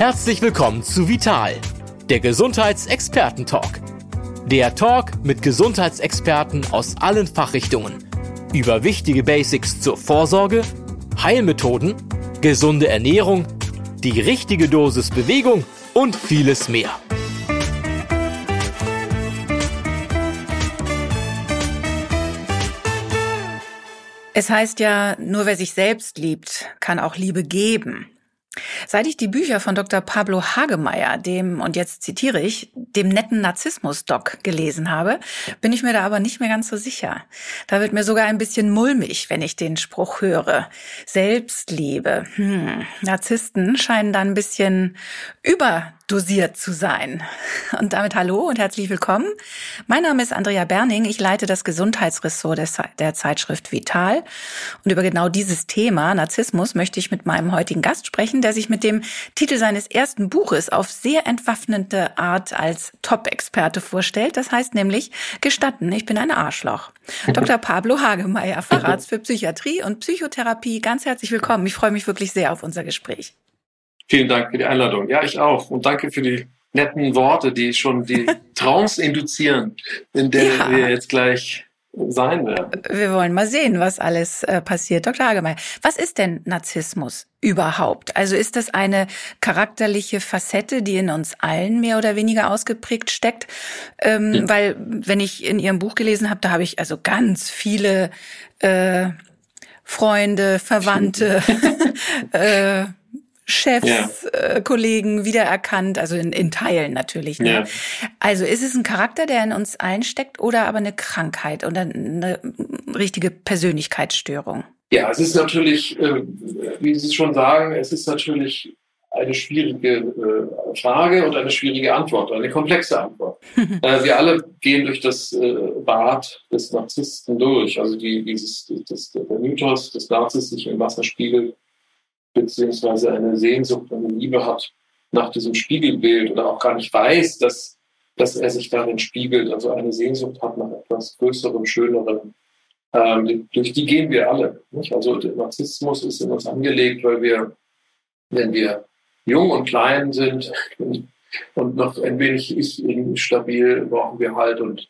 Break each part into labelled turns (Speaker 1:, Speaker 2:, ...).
Speaker 1: Herzlich willkommen zu Vital, der Gesundheitsexperten-Talk. Der Talk mit Gesundheitsexperten aus allen Fachrichtungen über wichtige Basics zur Vorsorge, Heilmethoden, gesunde Ernährung, die richtige Dosis Bewegung und vieles mehr.
Speaker 2: Es heißt ja, nur wer sich selbst liebt, kann auch Liebe geben. Seit ich die Bücher von Dr. Pablo Hagemeyer, dem, und jetzt zitiere ich, dem netten Narzissmus-Doc gelesen habe, bin ich mir da aber nicht mehr ganz so sicher. Da wird mir sogar ein bisschen mulmig, wenn ich den Spruch höre. Selbstliebe. Hm. Narzissten scheinen da ein bisschen über dosiert zu sein. Und damit hallo und herzlich willkommen. Mein Name ist Andrea Berning. Ich leite das Gesundheitsressort der Zeitschrift Vital. Und über genau dieses Thema, Narzissmus, möchte ich mit meinem heutigen Gast sprechen, der sich mit dem Titel seines ersten Buches auf sehr entwaffnende Art als Top-Experte vorstellt. Das heißt nämlich, gestatten, ich bin ein Arschloch. Dr. Pablo Hagemeyer, Facharzt für Psychiatrie und Psychotherapie. Ganz herzlich willkommen. Ich freue mich wirklich sehr auf unser Gespräch.
Speaker 3: Vielen Dank für die Einladung. Ja, ich auch. Und danke für die netten Worte, die schon die Trance induzieren, in der ja. wir jetzt gleich sein werden.
Speaker 2: Wir wollen mal sehen, was alles äh, passiert. Dr. Hagemeyer, was ist denn Narzissmus überhaupt? Also ist das eine charakterliche Facette, die in uns allen mehr oder weniger ausgeprägt steckt? Ähm, ja. Weil, wenn ich in Ihrem Buch gelesen habe, da habe ich also ganz viele äh, Freunde, Verwandte, äh, Chefs, ja. äh, Kollegen wiedererkannt, also in, in Teilen natürlich. Ne? Ja. Also ist es ein Charakter, der in uns allen steckt oder aber eine Krankheit oder eine richtige Persönlichkeitsstörung?
Speaker 3: Ja, es ist natürlich, äh, wie Sie schon sagen, es ist natürlich eine schwierige äh, Frage und eine schwierige Antwort, eine komplexe Antwort. äh, wir alle gehen durch das äh, Bad des Narzissten durch, also die, dieses, das, der Mythos des Narzissten sich im Wasser spiegelt beziehungsweise eine Sehnsucht, eine Liebe hat nach diesem Spiegelbild oder auch gar nicht weiß, dass, dass er sich darin spiegelt, also eine Sehnsucht hat nach etwas Größerem, Schönerem. Ähm, durch die gehen wir alle. Nicht? Also der Narzissmus ist in uns angelegt, weil wir, wenn wir jung und klein sind und noch ein wenig ich stabil, brauchen wir halt und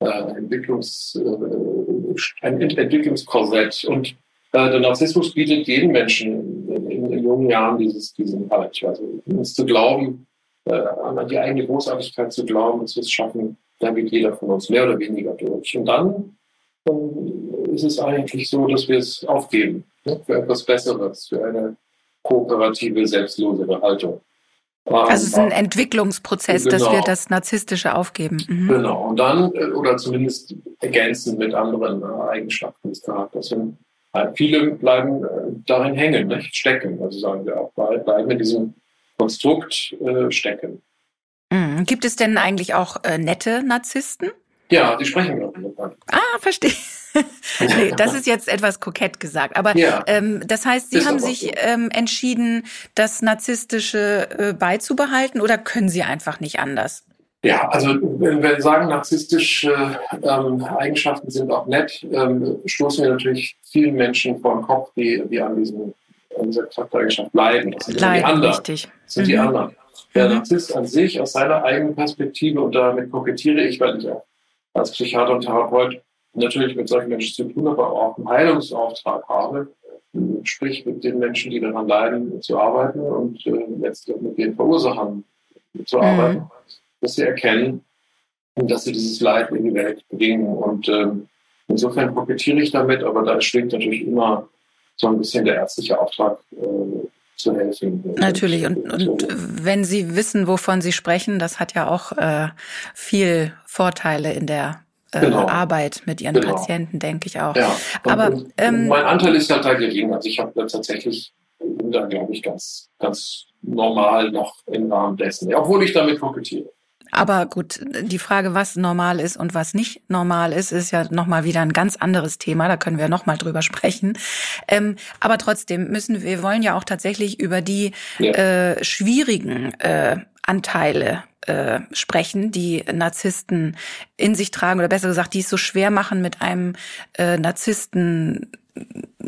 Speaker 3: äh, Entwicklungs, äh, ein Entwicklungskorsett. Und äh, der Narzissmus bietet jedem Menschen jungen Jahren dieses, diesen Halt. Also uns zu glauben, äh, an die eigene Großartigkeit zu glauben, dass wir es schaffen, da geht jeder von uns mehr oder weniger durch. Und dann, dann ist es eigentlich so, dass wir es aufgeben ne, für etwas Besseres, für eine kooperative, selbstlosere Haltung.
Speaker 2: Also es ist ein Entwicklungsprozess, genau. dass wir das Narzisstische aufgeben.
Speaker 3: Mhm. Genau. Und dann, äh, oder zumindest ergänzen mit anderen äh, Eigenschaften des Charakters. Und viele bleiben äh, darin hängen, nicht? stecken. Also sagen wir auch, bleiben in diesem Konstrukt äh, stecken.
Speaker 2: Mhm. Gibt es denn eigentlich auch äh, nette Narzissten?
Speaker 3: Ja, die sprechen darüber.
Speaker 2: Ah, verstehe. nee, das ist jetzt etwas kokett gesagt. Aber ja, ähm, das heißt, Sie haben sich so. ähm, entschieden, das Narzisstische äh, beizubehalten oder können Sie einfach nicht anders?
Speaker 3: Ja, also wenn wir sagen, narzisstische ähm, Eigenschaften sind auch nett, ähm, stoßen wir natürlich vielen Menschen vor den Kopf, die, die an, diesem, an dieser Charaktereigenschaft leiden. Das sind Leiden, die anderen. Richtig. Das sind mhm. die anderen. Der mhm. Narzisst an sich aus seiner eigenen Perspektive, und damit kokettiere ich, weil ich auch als Psychiater und Therapeut natürlich mit solchen Menschen zu tun habe, aber auch einen Heilungsauftrag habe, sprich mit den Menschen, die daran leiden, zu arbeiten und äh, letztlich mit den Verursachern zu mhm. Dass sie erkennen, dass sie dieses Leid in die Welt bringen. Und ähm, insofern profitiere ich damit, aber da schwingt natürlich immer so ein bisschen der ärztliche Auftrag äh, zu helfen.
Speaker 2: Natürlich. Und, und wenn Sie wissen, wovon Sie sprechen, das hat ja auch äh, viel Vorteile in der äh, genau. Arbeit mit Ihren genau. Patienten, denke ich auch. Ja.
Speaker 3: Aber und, ähm, mein Anteil ist halt da gering. Also ich habe da tatsächlich da, glaube ich, ganz, ganz normal noch im Rahmen dessen, obwohl ich damit kokettiere.
Speaker 2: Aber gut, die Frage, was normal ist und was nicht normal ist, ist ja nochmal wieder ein ganz anderes Thema. Da können wir nochmal drüber sprechen. Ähm, aber trotzdem müssen wir wollen ja auch tatsächlich über die ja. äh, schwierigen äh, Anteile äh, sprechen, die Narzissten in sich tragen oder besser gesagt, die es so schwer machen, mit einem äh, Narzissten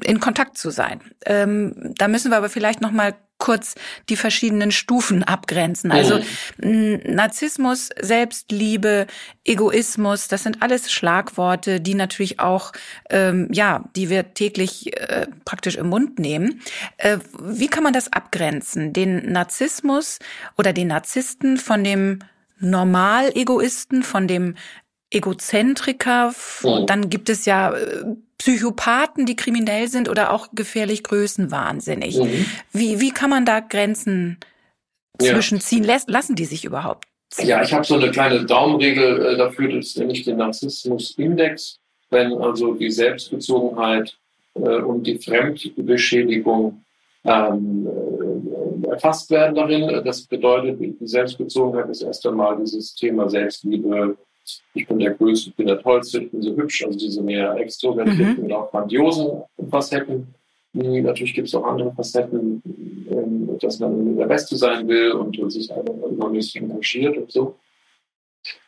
Speaker 2: in Kontakt zu sein. Ähm, da müssen wir aber vielleicht noch mal kurz die verschiedenen Stufen abgrenzen. Also mhm. Narzissmus, Selbstliebe, Egoismus, das sind alles Schlagworte, die natürlich auch, ähm, ja, die wir täglich äh, praktisch im Mund nehmen. Äh, wie kann man das abgrenzen? Den Narzissmus oder den Narzissten von dem Normal-Egoisten, von dem Egozentriker, mhm. dann gibt es ja äh, Psychopathen, die kriminell sind oder auch gefährlich größenwahnsinnig. Mhm. Wie, wie kann man da Grenzen zwischenziehen? Ja. Lassen die sich überhaupt?
Speaker 3: Ziehen? Ja, ich habe so eine kleine Daumenregel äh, dafür, das ist nämlich den Narzissmus-Index. Wenn also die Selbstbezogenheit äh, und die Fremdbeschädigung ähm, äh, erfasst werden darin, das bedeutet, die Selbstbezogenheit ist erst einmal dieses Thema Selbstliebe, ich bin der Größte, ich bin der Tollste, ich bin so hübsch, also diese mehr extrovertierten mhm. und auch grandiosen Facetten. Natürlich gibt es auch andere Facetten, ähm, dass man der Beste sein will und sich übermäßig engagiert und so.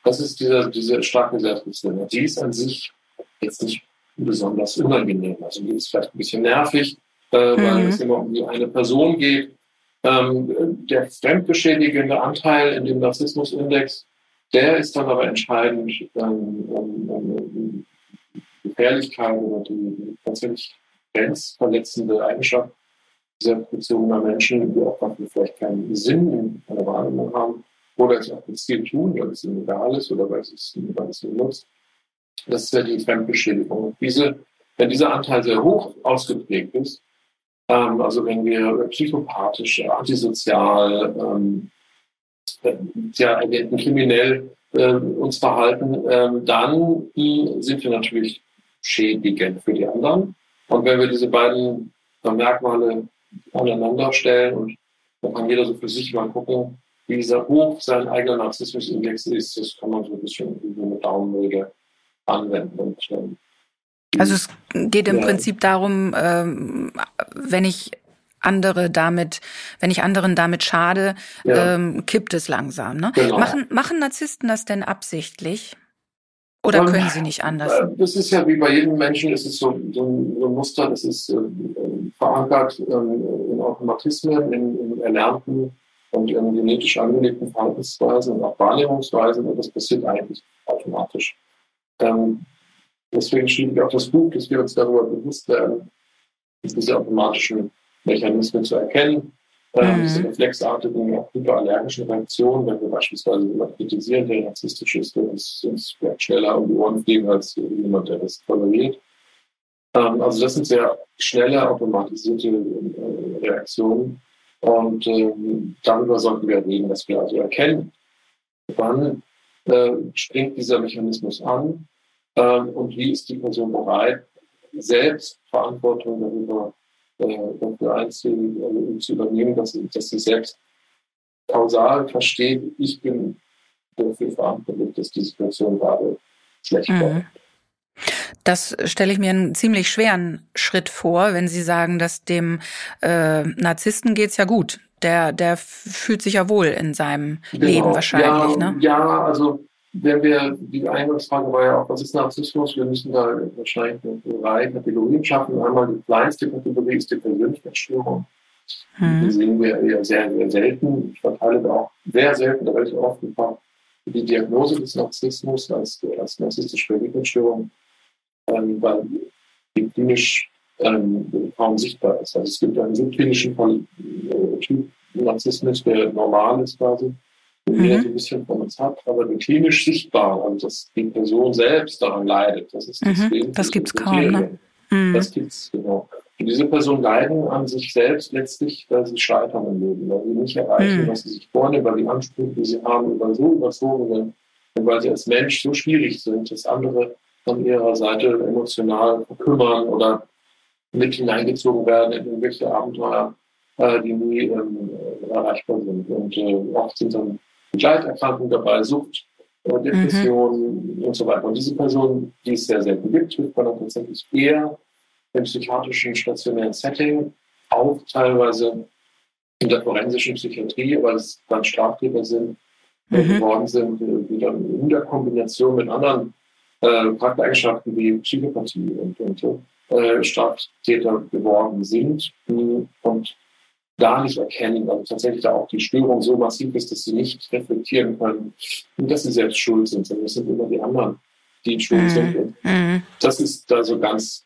Speaker 3: Das ist diese, diese starke Selbstbestimmung. Die ist an sich jetzt nicht besonders unangenehm. Also die ist vielleicht ein bisschen nervig, äh, mhm. weil es immer um eine Person geht. Ähm, der fremdbeschädigende Anteil in dem Narzissmusindex der ist dann aber entscheidend, ähm, um, um die Gefährlichkeit oder die tatsächlich grenzverletzende Eigenschaft dieser bezogener Menschen, die auch vielleicht keinen Sinn in einer Wahrnehmung haben oder es auch gezielt tun, weil es ihnen egal ist oder weil es, ihnen nutzt. Das ist ja die Fremdbeschädigung. Diese, wenn dieser Anteil sehr hoch ausgeprägt ist, ähm, also wenn wir psychopathisch, antisozial, ähm, ja, kriminell äh, uns verhalten, äh, dann sind wir natürlich schädigend für die anderen. Und wenn wir diese beiden Merkmale aneinander stellen und dann kann jeder so für sich mal gucken, wie dieser hoch sein eigener Narzissmusindex ist, das kann man so ein bisschen über eine Daumenregel anwenden. Und, ähm,
Speaker 2: also es geht im ja. Prinzip darum, ähm, wenn ich andere damit, wenn ich anderen damit schade, ja. ähm, kippt es langsam. Ne? Genau. Machen, machen Narzissten das denn absichtlich? Oder ähm, können sie nicht anders? Äh,
Speaker 3: das ist ja wie bei jedem Menschen, es ist so, so, ein, so ein Muster, das ist äh, verankert äh, in Automatismen, in, in erlernten und in genetisch angelegten Verhaltensweisen und auch Wahrnehmungsweisen und das passiert eigentlich automatisch. Ähm, deswegen schrieb ich auch das Buch, dass wir uns darüber bewusst werden, dass diese automatischen Mechanismen zu erkennen. Ähm, mhm. Diese reflexartigen, auch hyperallergischen Reaktionen, wenn wir beispielsweise jemanden kritisieren, der narzisstisch ist, der uns, uns schneller um die Ohren fliegen als jemand, der das toleriert. Ähm, also das sind sehr schnelle, automatisierte äh, Reaktionen. Und ähm, darüber sollten wir reden, dass wir also erkennen, wann äh, springt dieser Mechanismus an ähm, und wie ist die Person bereit, selbst Verantwortung darüber äh, dafür einzugehen, also zu übernehmen, dass, dass sie selbst kausal versteht, ich bin dafür verantwortlich, dass die Situation gerade schlecht mhm. wird.
Speaker 2: Das stelle ich mir einen ziemlich schweren Schritt vor, wenn Sie sagen, dass dem äh, Narzissten geht's ja gut. Der, der fühlt sich ja wohl in seinem genau. Leben wahrscheinlich.
Speaker 3: Ja,
Speaker 2: ne?
Speaker 3: ja, also wenn wir, die Eingangsfrage war ja auch, was ist Narzissmus? Wir müssen da wahrscheinlich drei Kategorien schaffen. Einmal die kleinste Kategorie ist die Persönlichkeitsstörung. Hm. Die sehen wir eher sehr, sehr selten. Ich verteile da auch sehr selten relativ oft die Diagnose des Narzissmus als, als narzisstische Persönlichkeitsstörung, ähm, weil die klinisch ähm, kaum sichtbar ist. Also es gibt einen subklinischen Typ Narzissmus, der normal ist quasi mhm. jeder so ein bisschen von uns hat, aber klinisch sichtbar und dass die Person selbst daran leidet. Das ist
Speaker 2: das mhm. Das gibt es kaum. Ne?
Speaker 3: Mhm. Das gibt's, genau. Und diese Personen leiden an sich selbst letztlich, weil sie scheitern im Leben, weil sie nicht erreichen, mhm. was sie sich vornehmen, weil die Ansprüche, die sie haben, über so überzogen sind und weil sie als Mensch so schwierig sind, dass andere von ihrer Seite emotional verkümmern oder mit hineingezogen werden in irgendwelche Abenteuer, äh, die nie ähm, erreichbar sind. Und äh, oft sind dann Begleiterkrankung dabei, Sucht, äh, Depressionen mhm. und so weiter. Und diese Personen, die es sehr selten gibt, trifft man dann tatsächlich eher im psychiatrischen stationären Setting, auch teilweise in der forensischen Psychiatrie, weil es dann Straftäter sind, äh, mhm. geworden sind, die dann in der Kombination mit anderen äh, Charaktereigenschaften wie Psychopathie und, und so äh, Straftäter geworden sind und da nicht erkennen, also tatsächlich da auch die Störung so massiv ist, dass sie nicht reflektieren können und dass sie selbst schuld sind, sondern es sind immer die anderen, die schuld mhm. sind. Und mhm. das ist da so ganz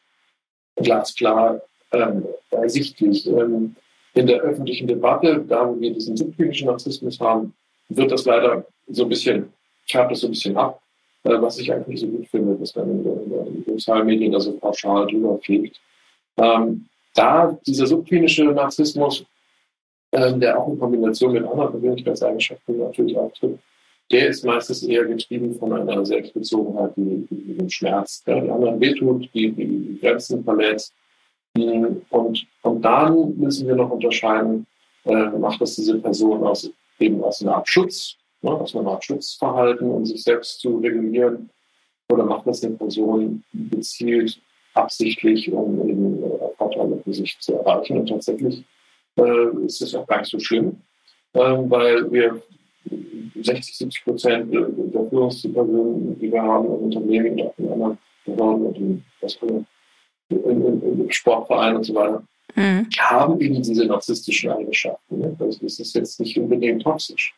Speaker 3: glasklar ähm, ersichtlich. Ähm, in der öffentlichen Debatte, da wo wir diesen subklinischen Narzissmus haben, wird das leider so ein bisschen, färbt das so ein bisschen ab, äh, was ich eigentlich so gut finde, dass man in, den sozialen Medien da so pauschal drüber fliegt. Ähm, da dieser subklinische Narzissmus, ähm, der auch in Kombination mit anderen Persönlichkeitseigenschaften natürlich auftritt, der ist meistens eher getrieben von einer Selbstbezogenheit, die, die den Schmerz, die anderen wehtut, die, die Grenzen verletzt. Und, und dann müssen wir noch unterscheiden, äh, macht das diese Person aus, eben aus einer Art Schutz, ne, aus einer Art Schutzverhalten, um sich selbst zu regulieren, oder macht das eine Person gezielt, absichtlich, um eben äh, Vorteile für sich zu erreichen. Und tatsächlich äh, ist es auch gar nicht so schlimm, äh, weil wir 60, 70 Prozent der Führungspersonen, die wir haben im Unternehmen und auch in anderen Behörden und in, in, in, in Sportvereinen und so weiter, mhm. haben eben diese narzisstischen Eigenschaften. Ne? Also das ist jetzt nicht unbedingt toxisch.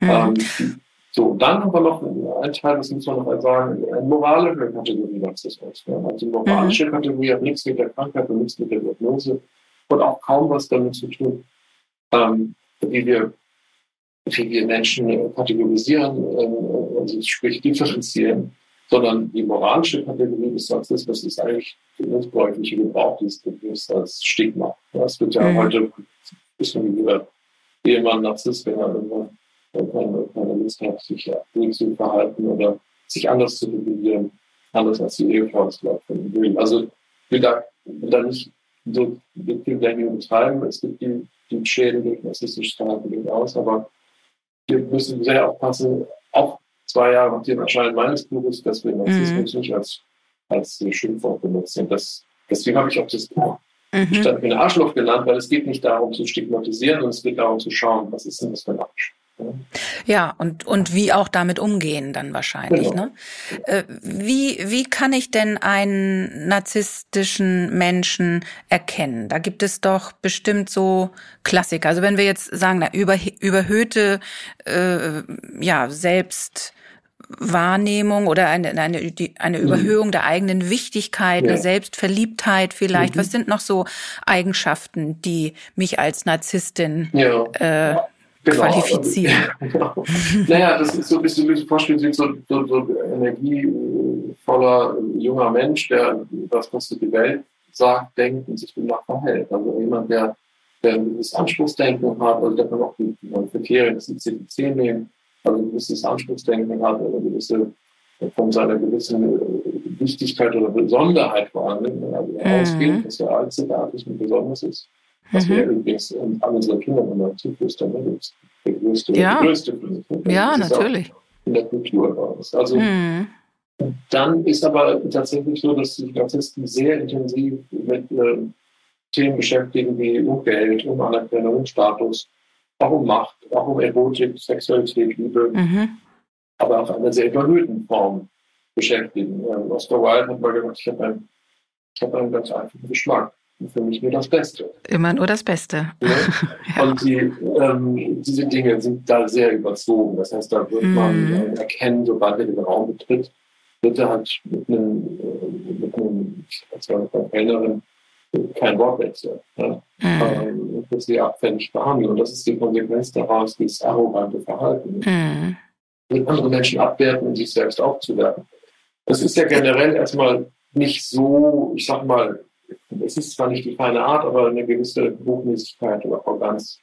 Speaker 3: Mhm. Ähm, so, dann haben wir noch einen Teil, das muss man noch mal sagen, eine moralische Kategorie Narzissmus. Ne? Also moralische mhm. Kategorie hat nichts mit der Krankheit und nichts mit der Diagnose und auch kaum was damit zu tun, ähm, wie wir wie wir Menschen kategorisieren, äh, also sprich differenzieren, sondern die moralische Kategorie des Narzissmus ist eigentlich der missbräuchliche Gebrauch dieses Begriffs als Stigma. Das wird ja mhm. heute ein bisschen jeder Ehemann Narzisst, wenn er keine, keine Lust hat, sich zu verhalten oder sich anders zu bewegen, anders als die Ehefrau es glaubt. Also ich will da, will da nicht so viel Blaming betreiben. Es gibt die, die Schäden durch narzisstisches Verhalten durchaus, aber wir müssen sehr aufpassen, auch zwei Jahre nach dem Erscheinen meines Buches, dass wir Narzissmus mhm. nicht als, als Schimpfwort benutzen. Das, deswegen habe ich auch das Buch mhm. statt ein Arschloch genannt, weil es geht nicht darum zu stigmatisieren, sondern es geht darum zu schauen, was ist denn das für ein Arsch.
Speaker 2: Ja, und, und wie auch damit umgehen dann wahrscheinlich. Genau. Ne? Äh, wie, wie kann ich denn einen narzisstischen Menschen erkennen? Da gibt es doch bestimmt so Klassiker. Also wenn wir jetzt sagen, na, über, überhöhte äh, ja, Selbstwahrnehmung oder eine, eine, eine mhm. Überhöhung der eigenen Wichtigkeit, ja. eine Selbstverliebtheit vielleicht. Mhm. Was sind noch so Eigenschaften, die mich als Narzisstin ja. äh, genau. qualifizieren.
Speaker 3: Genau. naja, das ist so ein bisschen, wie vorstellen, sind so, so, so energievoller junger Mensch, der das, was die Welt sagt, denkt und sich danach verhält. Also jemand, der, der ein gewisses Anspruchsdenken hat, also der kann auch die, die Kriterien des ICD-10 nehmen, also ein gewisses Anspruchsdenken hat, oder gewisse von seiner gewissen Wichtigkeit oder Besonderheit vor allem, also mhm. ausgeht, dass er einzigartig und besonders ist. Was mhm. wir übrigens an unsere Kinder immer zuflüstern, ne? der größte,
Speaker 2: ja.
Speaker 3: der größte.
Speaker 2: Ja, natürlich.
Speaker 3: In der Kultur raus. Also, mhm. dann ist aber tatsächlich so, dass sich Narzissten sehr intensiv mit äh, Themen beschäftigen wie um Geld, um Anerkennung, um Status, auch um Macht, auch um Erotik, Sexualität, Liebe, mhm. aber auch einer sehr überhöhten Form beschäftigen. Ähm, Oscar Wilde hat mal gesagt, ich habe einen, hab einen ganz einfachen Geschmack für mich nur das Beste.
Speaker 2: Immer nur das Beste.
Speaker 3: Ja? ja. Und die, ähm, diese Dinge sind da sehr überzogen. Das heißt, da wird mm. man äh, erkennen, sobald er den Raum betritt, wird er halt mit einem, äh, mit einem als Kellnerin kein Wortwechsel. Mm. Ähm, wird sie abfällig behandeln. Und das ist die Konsequenz daraus, dieses arrogante Verhalten. Mm. Mit anderen Menschen abwerten und sich selbst aufzuwerten. Das ist ja generell erstmal nicht so, ich sag mal, es ist zwar nicht die feine Art, aber eine gewisse Hochnäsigkeit oder Arroganz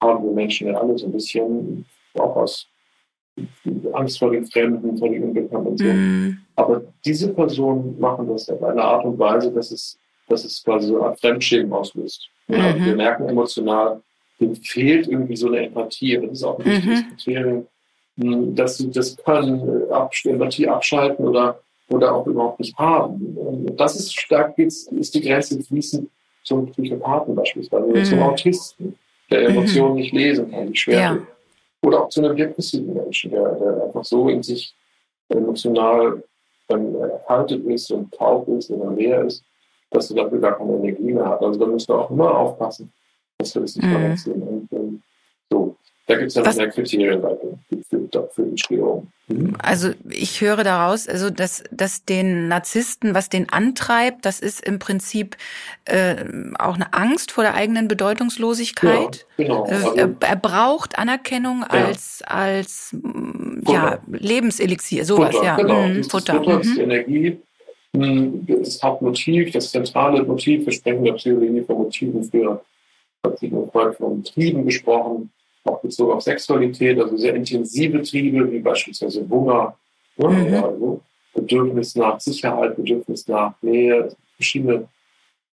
Speaker 3: haben wir Menschen ja alle so ein bisschen, auch aus Angst vor den Fremden, vor den Unbekannten und so. Mm. Aber diese Personen machen das auf eine Art und Weise, dass es, dass es quasi so Art Fremdschämen auslöst. Ja, mhm. Wir merken emotional, dem fehlt irgendwie so eine Empathie. Das ist auch ein wichtiges mhm. Kriterium, hm, dass sie das können, äh, Empathie abschalten oder oder auch überhaupt nicht haben. Und das ist stark, geht's, ist die Grenze fließend zum Psychopathen beispielsweise oder mhm. zum Autisten, der Emotionen mhm. nicht lesen kann, die schwer ja. Oder auch zu einem depressiven Menschen, der, der einfach so in sich emotional dann erhaltet ist und taub ist oder leer ist, dass du dafür gar keine Energie mehr hast. Also da musst du auch immer aufpassen, dass wir das nicht mhm. verwechseln. Und, und so. Da gibt es ja noch mehr Kriterien für, für die Störung.
Speaker 2: Mhm. Also ich höre daraus, also dass, dass den Narzissten, was den antreibt, das ist im Prinzip äh, auch eine Angst vor der eigenen Bedeutungslosigkeit. Ja, genau. Äh, also, er, er, braucht Anerkennung ja. als als ja, Lebenselixier, sowas,
Speaker 3: Futter,
Speaker 2: ja.
Speaker 3: Genau. Mhm, Futter. Futter mhm. Energie, hm, das Hauptmotiv, das zentrale Motiv, wir sprechen der Theorie von Motiven für Sigmund Freud von Trieben gesprochen auch bezogen auf Sexualität, also sehr intensive Triebe, wie beispielsweise Hunger, ne? mhm. also Bedürfnis nach Sicherheit, Bedürfnis nach Nähe, verschiedene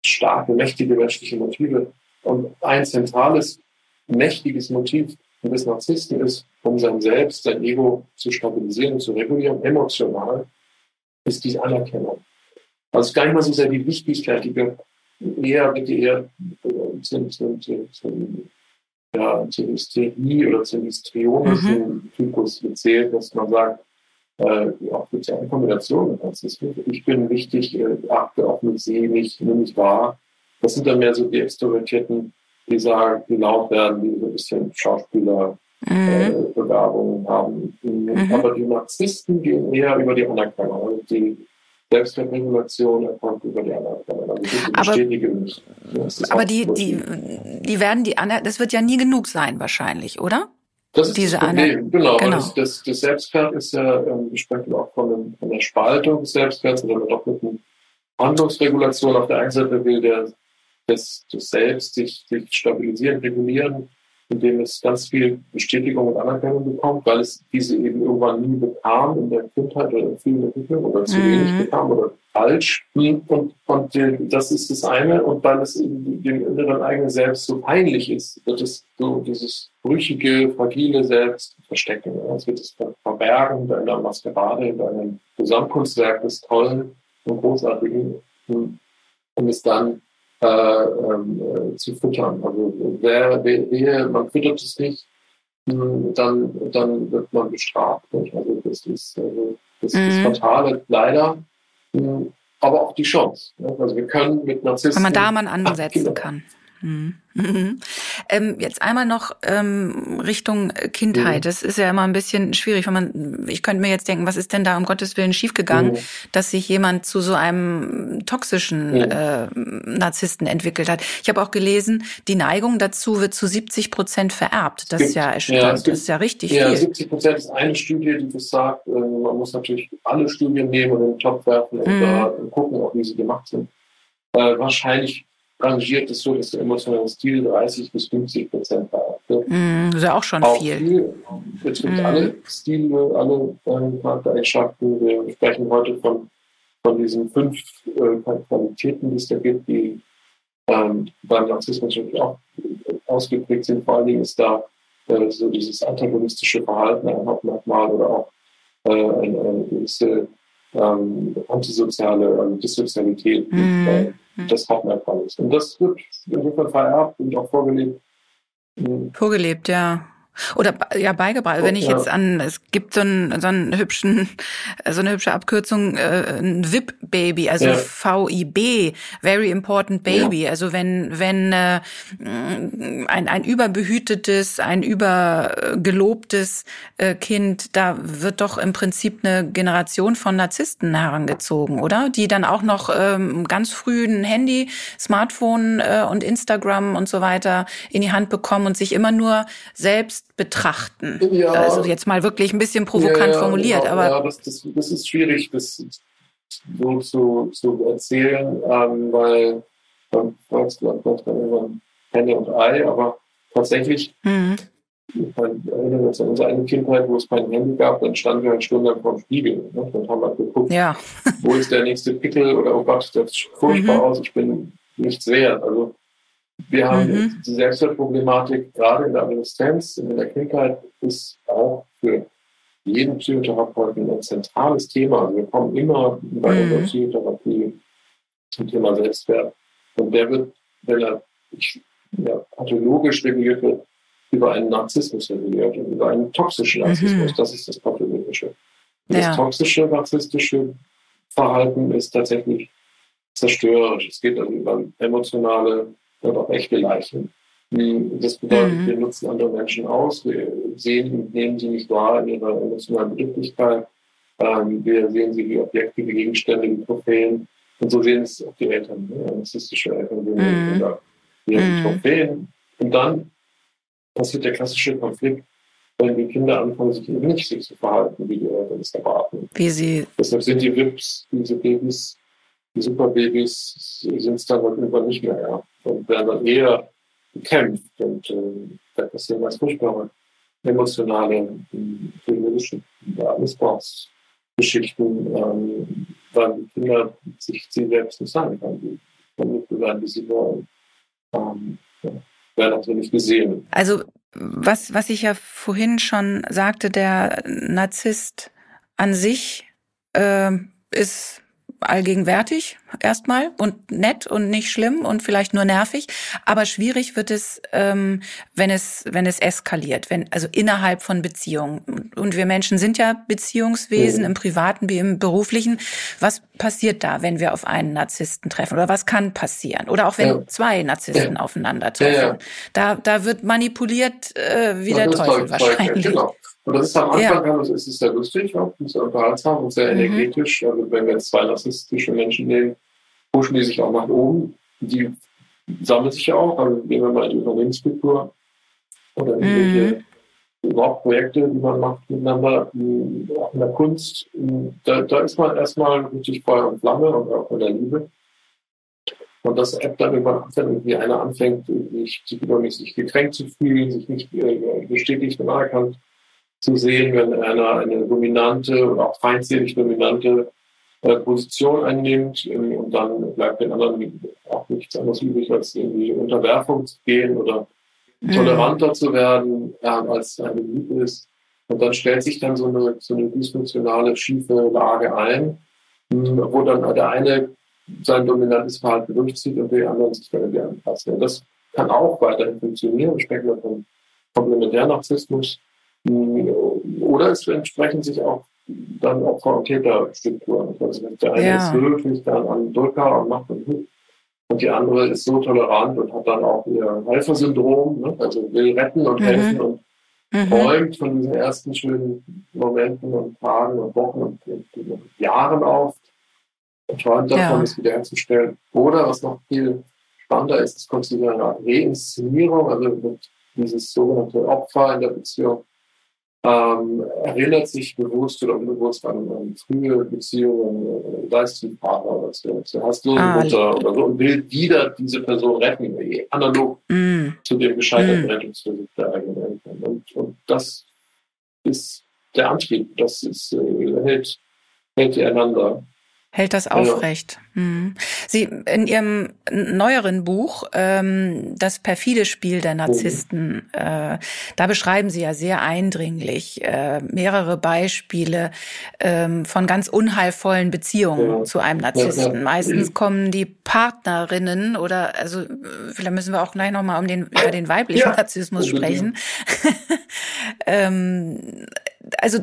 Speaker 3: starke, mächtige menschliche Motive. Und ein zentrales, mächtiges Motiv des Narzissten ist, um sein Selbst, sein Ego zu stabilisieren zu regulieren, emotional, ist die Anerkennung. Also gar nicht mal so sehr die Wichtigkeit, die wir eher, bitte eher zum, zum, zum, zum ja, zur Hysterie oder zum histrionischen mhm. Typus gezählt, dass man sagt, äh, auch gibt es ja eine Kombination. Ich bin wichtig, äh, achte auf mich, sehe mich, nehme mich wahr. Das sind dann mehr so die Extrovertierten, die sagen, die laut werden, die so ein bisschen Schauspieler mhm. äh, Begabungen haben. Mhm. Aber die Narzissten gehen eher über die Anerkennung. Also die Selbstregulation erfolgt über die Anerkennung. Also die
Speaker 2: aber, aber die, die, die werden die Aner das wird ja nie genug sein wahrscheinlich, oder?
Speaker 3: Das ist Diese das Problem, genau. genau. Das, das, das, Selbstwert ist ja, ähm, wir sprechen auch von, dem, von der Spaltung des Selbstwerts oder mit einer Handlungsregulation. Auf der einen Seite will der das, das Selbst sich, sich stabilisieren, regulieren in dem es ganz viel Bestätigung und Anerkennung bekommt, weil es diese eben irgendwann nie bekam in der Kindheit oder in vielen Entwicklungen oder zu mhm. wenig bekam oder falsch. Und, und das ist das eine. Und weil es dem inneren eigenen Selbst so peinlich ist, wird es so dieses brüchige, fragile Selbst verstecken. Es wird es verbergen in einer Maskerade, in einem Gesamtkunstwerk des Tollen und Großartigen, um es dann äh, äh, zu füttern. Also wer, wer, man füttert es nicht, hm, dann, dann wird man bestraft. Also das ist also das, mhm. das Fatale leider, hm, aber auch die Chance. Also wir können mit Narzissten...
Speaker 2: Wenn man da mal ansetzen kann. Mhm. Mhm. Ähm, jetzt einmal noch ähm, Richtung Kindheit. Mhm. Das ist ja immer ein bisschen schwierig, wenn man, ich könnte mir jetzt denken, was ist denn da um Gottes Willen schiefgegangen, mhm. dass sich jemand zu so einem toxischen äh, Narzissten entwickelt hat. Ich habe auch gelesen, die Neigung dazu wird zu 70 Prozent vererbt. Das ist ja erschütternd. Ja, das ist ja richtig
Speaker 3: ja, viel. 70 Prozent ist eine Studie, die das sagt. Äh, man muss natürlich alle Studien nehmen und in den Topf werfen und mhm. gucken, auch wie sie gemacht sind. Äh, wahrscheinlich rangiert es so, dass der emotionale Stil 30 bis 50 Prozent
Speaker 2: beachtet. Mm, das ist ja auch schon auch viel. viel.
Speaker 3: Betrifft mm. alle Stile, alle äh, Charaktereigenschaften. Wir sprechen heute von, von diesen fünf äh, Qualitäten, die es da gibt, die ähm, beim Narzissmus natürlich auch ausgeprägt sind. Vor allen Dingen ist da äh, so dieses antagonistische Verhalten ein Hauptmerkmal oder auch äh, eine, eine gewisse ähm, antisoziale, also Dissozialität. Mm. Hm. das Hauptmerkmal ist. Und das wird insofern vererbt und auch vorgelebt.
Speaker 2: Vorgelebt, ja. Oder ja beigebracht. Wenn ich jetzt an, es gibt so einen, so einen hübschen, so eine hübsche Abkürzung, äh, ein VIP-Baby, also ja. VIB, Very Important Baby. Ja. Also wenn wenn äh, ein ein überbehütetes, ein übergelobtes äh, Kind, da wird doch im Prinzip eine Generation von Narzissten herangezogen, oder? Die dann auch noch ähm, ganz früh ein Handy, Smartphone äh, und Instagram und so weiter in die Hand bekommen und sich immer nur selbst betrachten. Ja, also jetzt mal wirklich ein bisschen provokant ja, formuliert,
Speaker 3: ja,
Speaker 2: aber.
Speaker 3: Ja, das, das, das, ist schwierig, das so zu, zu erzählen, ähm, weil man fragst du einfach dann immer Henne und Ei, aber tatsächlich, mhm. ich erinnere mich an unsere eine Kindheit, wo es kein Handy gab, dann standen wir eine Stunde lang vor dem Spiegel. Ne? Dann haben wir geguckt,
Speaker 2: ja.
Speaker 3: wo ist der nächste Pickel oder oh Gott, das sieht furchtbar mhm. aus, ich bin nichts wert. Also wir haben mhm. die Selbstwertproblematik gerade in der Adoleszenz, in der Kindheit, ist auch für jeden Psychotherapeuten ein zentrales Thema. Also wir kommen immer bei mhm. unserer Psychotherapie zum Thema Selbstwert. Und der wird, wenn er ja, pathologisch reguliert wird, über einen Narzissmus reguliert und über einen toxischen mhm. Narzissmus. Mhm. Das ist das Pathologische. Ja. Das toxische, narzisstische Verhalten ist tatsächlich zerstörerisch. Es geht also über emotionale und auch echte Leichen. Das bedeutet, mhm. wir nutzen andere Menschen aus, wir sehen und nehmen sie nicht wahr in ihrer emotionalen Bedürftigkeit. Ähm, wir sehen sie wie Objekte, wie Gegenstände, wie Trophäen. Und so sehen es auch die Eltern, ne? narzisstische Eltern, mhm. oder wie mhm. Trophäen. Und dann passiert der klassische Konflikt, wenn die Kinder anfangen, sich eben nicht so zu verhalten, wie die Eltern es erwarten.
Speaker 2: Wie sie.
Speaker 3: Deshalb sind die Wips, diese Babys, die Superbabys, sind es dann irgendwann nicht mehr, ja. Und werden dann eher gekämpft und äh, da passieren ganz furchtbare emotionale, philosophische Missbrauchsgeschichten, ähm, weil die Kinder sich sie selbst nicht sagen können, die werden, wie sie wollen. Ähm, ja, werden also nicht gesehen.
Speaker 2: Also was, was ich ja vorhin schon sagte, der Narzisst an sich äh, ist allgegenwärtig erstmal und nett und nicht schlimm und vielleicht nur nervig, aber schwierig wird es, ähm, wenn es wenn es eskaliert, wenn also innerhalb von Beziehungen und wir Menschen sind ja Beziehungswesen mhm. im privaten wie im beruflichen. Was passiert da, wenn wir auf einen Narzissten treffen oder was kann passieren oder auch wenn ja. zwei Narzissten ja. aufeinandertreffen? Ja, da da wird manipuliert äh, wie der Teufel wahrscheinlich. Genau.
Speaker 3: Und das ist am Anfang, ja. es ist sehr lustig, auch sehr unterhaltsam und sehr mhm. energetisch. Also wenn wir jetzt zwei narzisstische Menschen nehmen, pushen die sich auch nach oben. Die sammeln sich ja auch, also gehen wir mal in die Unternehmenskultur oder mhm. überhaupt Projekte, die man macht miteinander, auch in der Kunst. Da, da ist man erstmal richtig Feuer und Flamme und auch in der Liebe. Und das App dann irgendwann, wenn irgendwie einer anfängt, sich übermäßig gekränkt zu fühlen, sich nicht äh, bestätigt und anerkannt zu sehen, wenn einer eine dominante oder auch feindselig dominante äh, Position einnimmt ähm, und dann bleibt den anderen auch nichts anderes übrig, als irgendwie in Unterwerfung zu gehen oder mhm. toleranter zu werden, äh, als eine Liebe ist. Und dann stellt sich dann so eine, so eine dysfunktionale, schiefe Lage ein, wo dann der eine sein dominantes Verhalten durchzieht und die anderen sich dann anpassen. Und das kann auch weiterhin funktionieren. Wir sprechen da von Komplementärnarzissmus. Oder es entsprechen sich auch dann Opfer- und Täterstrukturen. Also der eine ja. ist wirklich dann an Drücker und macht und und die andere ist so tolerant und hat dann auch ihr Helfersyndrom, ne? also will retten und mhm. helfen und mhm. träumt von diesen ersten schönen Momenten und Tagen und Wochen und, und, und Jahren auf und träumt davon, ja. es wiederherzustellen. Oder was noch viel spannender ist, es kommt zu einer Reinszenierung, also dieses sogenannte Opfer in der Beziehung ähm, erinnert sich bewusst oder unbewusst an, an frühe Beziehungen, sei es zum Partner oder zur, zur Hastlosenmutter ah, oder so, und will wieder diese Person retten, analog mm. zu dem gescheiterten mm. Rettungsversuch der eigenen Eltern. Und, und das ist der Antrieb, das ist, äh, hält, hält die einander
Speaker 2: hält das aufrecht. Mhm. Sie in Ihrem neueren Buch ähm, das perfide Spiel der Narzissten, äh, da beschreiben Sie ja sehr eindringlich äh, mehrere Beispiele ähm, von ganz unheilvollen Beziehungen ja. zu einem Narzissten. Meistens kommen die Partnerinnen oder also vielleicht müssen wir auch gleich noch mal um den über den weiblichen ja. Narzissmus sprechen. ähm, also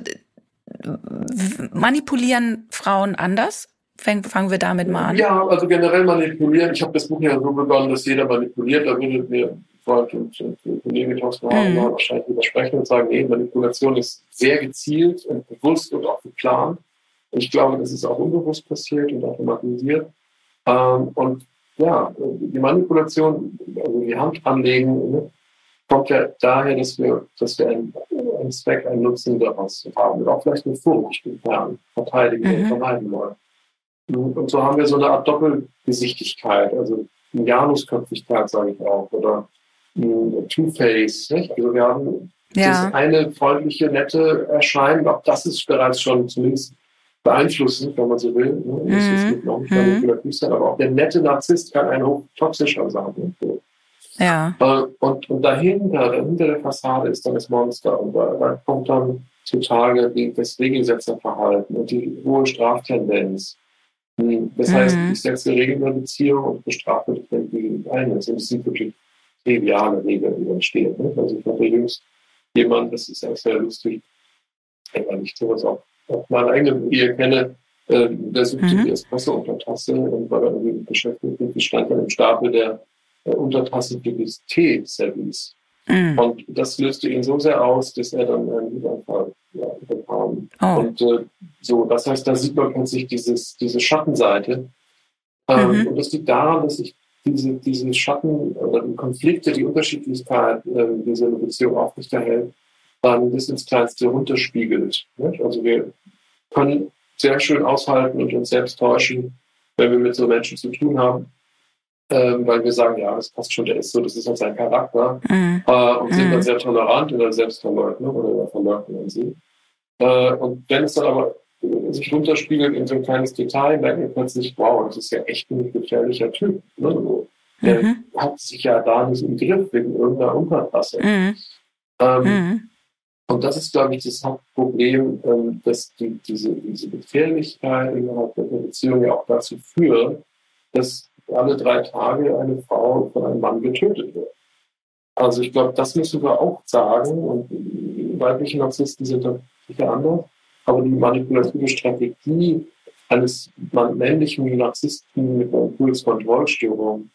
Speaker 2: manipulieren Frauen anders Fang, fangen wir damit mal an.
Speaker 3: Ja, also generell manipulieren. Ich habe das Buch ja so begonnen, dass jeder manipuliert. Da würde mir Freund und, und Kollege Thorsten mhm. wahrscheinlich widersprechen und sagen, nee, Manipulation ist sehr gezielt und bewusst und auch geplant. Ich glaube, das ist auch unbewusst passiert und automatisiert. Ähm, und ja, die Manipulation, also die Hand anlegen, ne, kommt ja daher, dass wir, dass wir einen, einen Zweck, einen Nutzen daraus haben. Und auch vielleicht eine Furcht intern verteidigen mhm. und vermeiden wollen. Und so haben wir so eine Art Doppelgesichtigkeit, also eine Janusköpfigkeit, sage ich auch, oder Two-Face. Also wir haben ja. das eine freundliche, nette Erscheinen, auch das ist bereits schon zumindest beeinflussend, wenn man so will. Ne? Das mhm. ist noch nicht manipulativ sein, aber auch der nette Narzisst kann ein hochtoxischer sein.
Speaker 2: Ja.
Speaker 3: Äh, und, und dahinter, dahinter der Fassade ist dann das Monster. Und da, da kommt dann zutage das Regelsetzerverhalten und die hohe Straftendenz das heißt, mhm. ich setze Regeln in Beziehung und bestrafe dich, wenn du ein. Also das sind wirklich triviale Regeln, die entstehen. Ne? Also ich hatte jüngst jemand, das ist auch sehr lustig, weil ich sowas auch auf meiner eigenen Ehe kenne, äh, der suchte mhm. die Espresso-Untertasse und war dann irgendwie beschäftigt und die stand dann im Stapel der äh, Untertassen für das Tee-Service. Mhm. Und das löste ihn so sehr aus, dass er dann einen Überfall ja, bekam. Oh. Und äh, so, das heißt, da sieht man plötzlich dieses, diese Schattenseite. Ähm, mhm. Und das liegt daran, dass ich diese, diese Schatten oder die Konflikte, die Unterschiedlichkeit, äh, diese Beziehung aufrechterhält, dann bis ins Kleinste runterspiegelt. Nicht? Also wir können sehr schön aushalten und uns selbst täuschen, wenn wir mit so Menschen zu tun haben, ähm, weil wir sagen, ja, das passt schon, der ist so, das ist halt sein Charakter mhm. äh, und mhm. sind dann sehr tolerant oder Selbstverleugnung oder verleugnen sie. Äh, und wenn es dann aber sich runterspiegelt in so ein kleines Detail, merken wir plötzlich, wow, das ist ja echt ein gefährlicher Typ. Ne? Der mhm. hat sich ja da nicht im Griff wegen irgendeiner Unverpasse. Mhm. Ähm, mhm. Und das ist, glaube ich, das Hauptproblem, ähm, dass die, diese, diese Gefährlichkeit innerhalb der Beziehung ja auch dazu führt, dass alle drei Tage eine Frau von einem Mann getötet wird. Also ich glaube, das müssen wir auch sagen. Und weibliche Narzissten sind da sicher anders. Aber die manipulative Strategie eines männlichen Narzissten mit einer Impulskontrollstörung,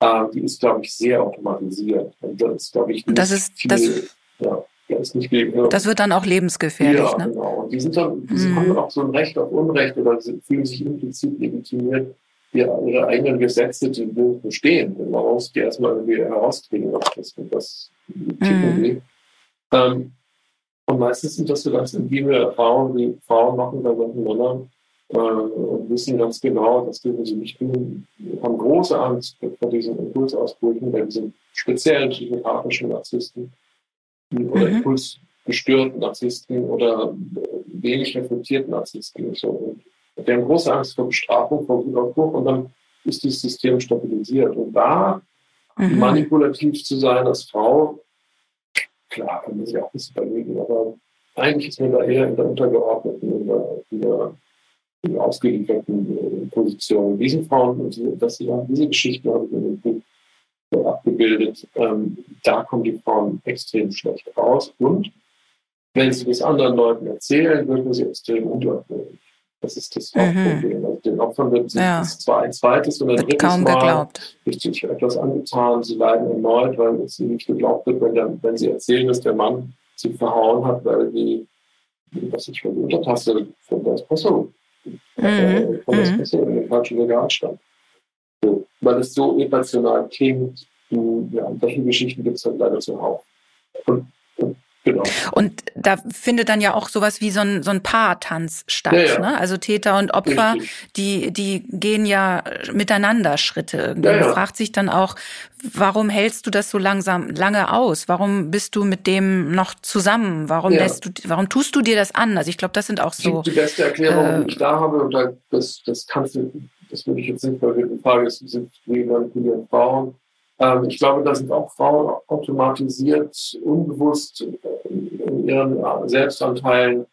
Speaker 3: äh, die ist, glaube ich, sehr automatisiert.
Speaker 2: Und das ist, glaube ich, nicht das ist, viel, das ja. Ja, ist nicht viel, das wird dann auch lebensgefährlich. Ja, ne?
Speaker 3: genau. Und die sind dann, die mhm. haben dann auch so ein Recht auf Unrecht oder fühlen sich implizit legitimiert, ihre eigenen Gesetze die bestehen. Man muss die erstmal irgendwie herauskriegen, was das, was mhm. ähm, Und meistens sind das so ganz intime Erfahrungen, die Frauen machen bei solchen Männern äh, und wissen ganz genau, das dürfen sie nicht tun. Haben große Angst vor diesen Impulsausbrüchen bei diesen speziellen psychopathischen Narzissten oder mhm. impulsgestörten Narzissten oder wenig reflektierten Narzissten. Und so. Und die haben große Angst vor Bestrafung, vor Wutausbruch und dann ist dieses System stabilisiert. Und da mhm. manipulativ zu sein als Frau, klar, kann man sich auch ein bisschen überlegen, aber eigentlich ist man da eher in der untergeordneten, in der, in der, in der ausgelieferten äh, Position. Diesen Frauen, also, sie haben, diese Geschichten habe ich in dem Buch abgebildet. Ähm, da kommen die Frauen extrem schlecht raus. Und wenn sie das anderen Leuten erzählen, wirken sie extrem unglaubwürdig. Das ist das Hauptproblem. Mhm. Also den Opfern wird ja. zwar ein zweites oder drittes kaum Mal geglaubt. richtig etwas angetan. Sie leiden erneut, weil es ihnen nicht geglaubt wird, wenn, der, wenn sie erzählen, dass der Mann sie verhauen hat, weil die, was ich von der Untertasse von der Espresso, mhm. äh, von der mhm. Espresso in den falschen Regal stand weil es so emotional klingt. Ja, solche Geschichten gibt es dann leider zuhauf. Und,
Speaker 2: und, genau. Und da findet dann ja auch sowas wie so ein, so ein Paartanz statt. Ja, ja. Ne? Also Täter und Opfer, die, die gehen ja miteinander Schritte. Irgendwie. Ja, Man fragt sich dann auch, warum hältst du das so langsam lange aus? Warum bist du mit dem noch zusammen? Warum lässt du, warum tust du dir das an? Also ich glaube, das sind auch so.
Speaker 3: Die beste Erklärung, äh, die ich da habe, und das, das kannst du das würde ich jetzt nicht, weil die Frage ist, sind Frauen? Ähm, ich glaube, da sind auch Frauen automatisiert, unbewusst in ihren Selbstanteilen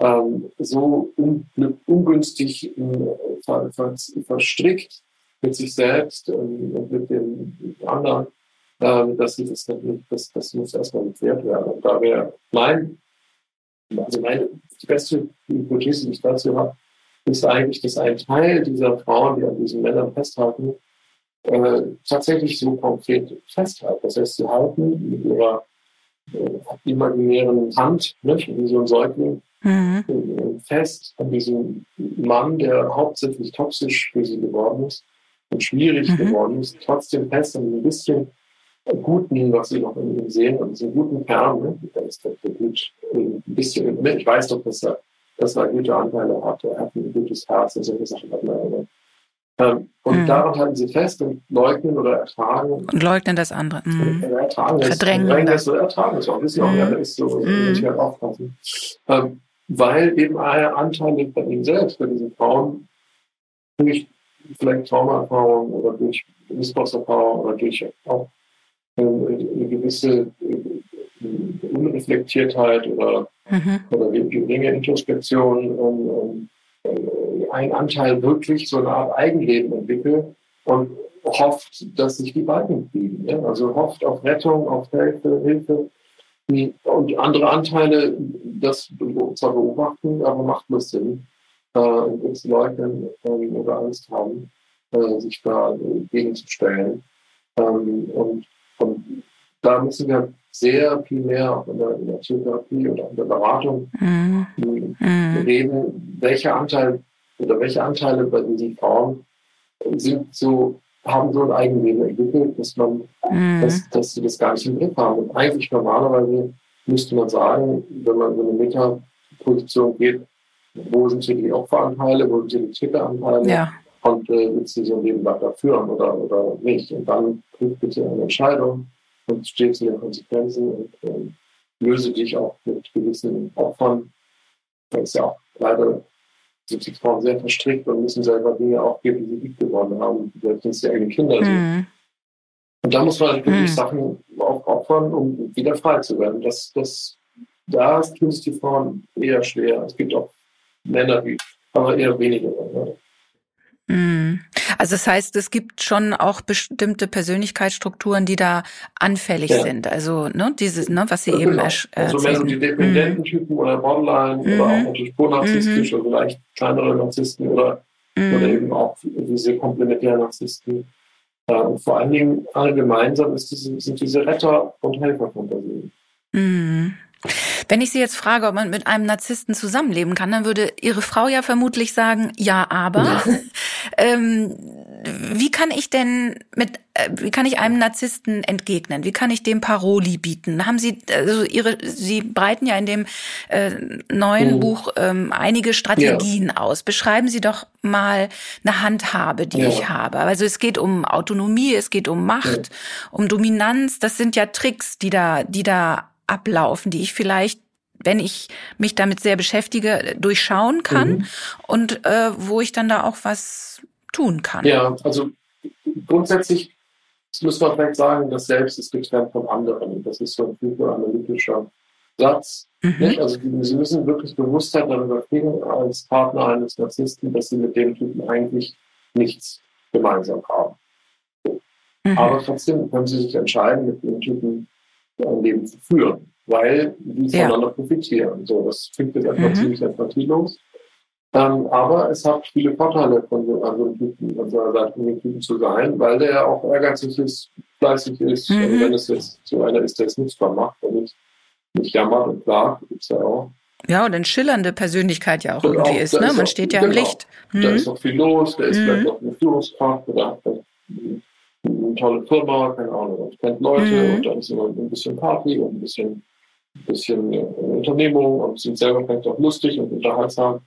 Speaker 3: ähm, so un ungünstig ver verstrickt mit sich selbst und mit den anderen, ähm, dass sie das nicht, das, das muss erstmal geklärt werden. Und da wäre mein, also meine, die beste Hypothese, die ich dazu habe, ist eigentlich, dass ein Teil dieser Frauen, die an diesen Männern festhalten, äh, tatsächlich so konkret festhalten. Das heißt, sie halten mit ihrer äh, imaginären Hand, nicht, wie so ein Säugling, mhm. äh, fest an diesem Mann, der hauptsächlich toxisch für sie geworden ist und schwierig mhm. geworden ist, trotzdem fest an ein bisschen Guten, was sie noch in ihm sehen, an diesem guten Kern, ne? da ist der gut, ein bisschen, ich weiß doch, dass er dass er gute Anteile hatte. Er hat ein gutes Herz und solche Sachen hat man ähm, und mhm. daran halten sie fest und leugnen oder ertragen.
Speaker 2: Und leugnen das andere. Mhm.
Speaker 3: Ertragen das. Verdrängen das. oder ertragen das auch. Wissen auch, mhm. ja, ist so, mhm. muss ich halt aufpassen. Ähm, weil eben Anteile bei ihnen selbst, bei diesen Frauen, durch vielleicht Traumaerfahrung oder durch Missbrauchserfahrung oder durch auch ähm, eine gewisse äh, Unreflektiertheit oder mhm. oder geringe Introspektion um, um, einen Anteil wirklich so eine Art Eigenleben entwickelt und hofft, dass sich die beiden kriegen. Ja? Also hofft auf Rettung, auf Hilfe, Hilfe. Und andere Anteile das zwar beobachten, aber machtlos sind. äh, und leugnen ähm, oder Angst haben, äh, sich da gegenzustellen. Ähm, und, und da müssen wir sehr viel mehr in der, in der Psychotherapie oder in der Beratung mhm. mhm. reden, welcher Anteil oder welche Anteile bei diesen Frauen sind so, haben so ein Eigenleben entwickelt, dass man, mhm. dass, dass sie das gar nicht im Griff haben. Und eigentlich normalerweise müsste man sagen, wenn man in eine Metaposition geht, wo sind hier die Opferanteile, wo sind hier die Täteranteile
Speaker 2: ja.
Speaker 3: und äh, willst du so ein Leben weiter führen oder, oder nicht. Und dann trifft bitte eine Entscheidung und stehe zu den Konsequenzen und äh, löse dich auch mit gewissen Opfern. Das ist ja auch leider sind die Frauen sehr verstrickt und müssen selber Dinge aufgeben, die sie lieb geworden haben, selbst wenn es die eigenen Kinder sind. Mhm. Und da muss man wirklich mhm. Sachen auch opfern, um wieder frei zu werden. Das, das, da tun es die Frauen eher schwer. Es gibt auch Männer, die, aber eher weniger. Ne?
Speaker 2: Mhm. Also das heißt, es gibt schon auch bestimmte Persönlichkeitsstrukturen, die da anfällig ja. sind. Also ne, dieses, ne, was Sie ja, eben genau.
Speaker 3: Also mehr so die Dependententypen mhm. oder Borderline mhm. oder auch natürlich co-narzisstisch mhm. oder vielleicht kleinere Narzissten oder, mhm. oder eben auch diese komplementären Narzissten. Und vor allen Dingen alle gemeinsam diese, sind diese Retter- und Helferfantasien.
Speaker 2: Mhm. Wenn ich Sie jetzt frage, ob man mit einem Narzissten zusammenleben kann, dann würde Ihre Frau ja vermutlich sagen, ja, aber. ähm, wie kann ich denn mit, äh, wie kann ich einem Narzissten entgegnen? Wie kann ich dem Paroli bieten? Haben Sie, also Ihre, Sie breiten ja in dem äh, neuen oh. Buch ähm, einige Strategien ja. aus. Beschreiben Sie doch mal eine Handhabe, die ja. ich habe. Also es geht um Autonomie, es geht um Macht, ja. um Dominanz. Das sind ja Tricks, die da, die da ablaufen, die ich vielleicht wenn ich mich damit sehr beschäftige, durchschauen kann mhm. und äh, wo ich dann da auch was tun kann.
Speaker 3: Ja, also grundsätzlich muss man vielleicht sagen, das Selbst ist getrennt vom anderen. Das ist so ein psychoanalytischer Satz. Mhm. Also Sie müssen wirklich Bewusstheit darüber kriegen, als Partner eines Narzissten, dass Sie mit dem Typen eigentlich nichts gemeinsam haben. Mhm. Aber trotzdem können Sie sich entscheiden, mit dem Typen ein Leben zu führen, weil die ja. voneinander profitieren. So, das klingt jetzt einfach mhm. ziemlich empathielos. Ähm, aber es hat viele Vorteile von so einem Typen, an seiner Seite von dem Typen zu sein, weil der ja auch ehrgeizig ist, fleißig ist. Mhm. Und wenn es jetzt so einer ist, der es nutzbar macht und nicht, nicht jammert und klagt, gibt es ja auch.
Speaker 2: Ja, und eine schillernde Persönlichkeit ja auch und irgendwie auch, ist, ne? Man auch, steht ja genau, im Licht.
Speaker 3: Mhm. Da ist noch viel los, der ist mhm. vielleicht auch eine Führungskraft oder hat eine tolle Firma, keine Ahnung, und kennt Leute mhm. und dann ist immer ein bisschen Party und ein bisschen, bisschen äh, Unternehmung und sind selber vielleicht auch lustig und unterhaltsam.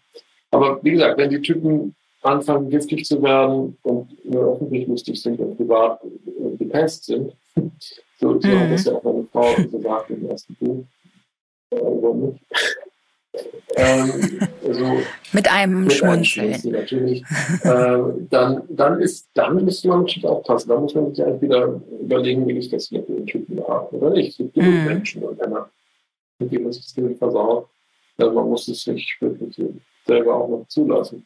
Speaker 3: Aber wie gesagt, wenn die Typen anfangen, giftig zu werden und nur öffentlich lustig sind und privat gepest sind, so, so mhm. das ja auch meine Frau gesagt im ersten Buch, äh, über mich.
Speaker 2: ähm, also mit einem mit Schmunzeln. Einem
Speaker 3: natürlich. äh, dann, dann, ist, dann müsste man natürlich aufpassen. Da muss man sich eigentlich wieder überlegen, wie ich das mit den Typen habe oder nicht. Es gibt genug mm. Menschen und Männer, mit denen es das versaut. Also man muss es nicht wirklich selber auch noch zulassen.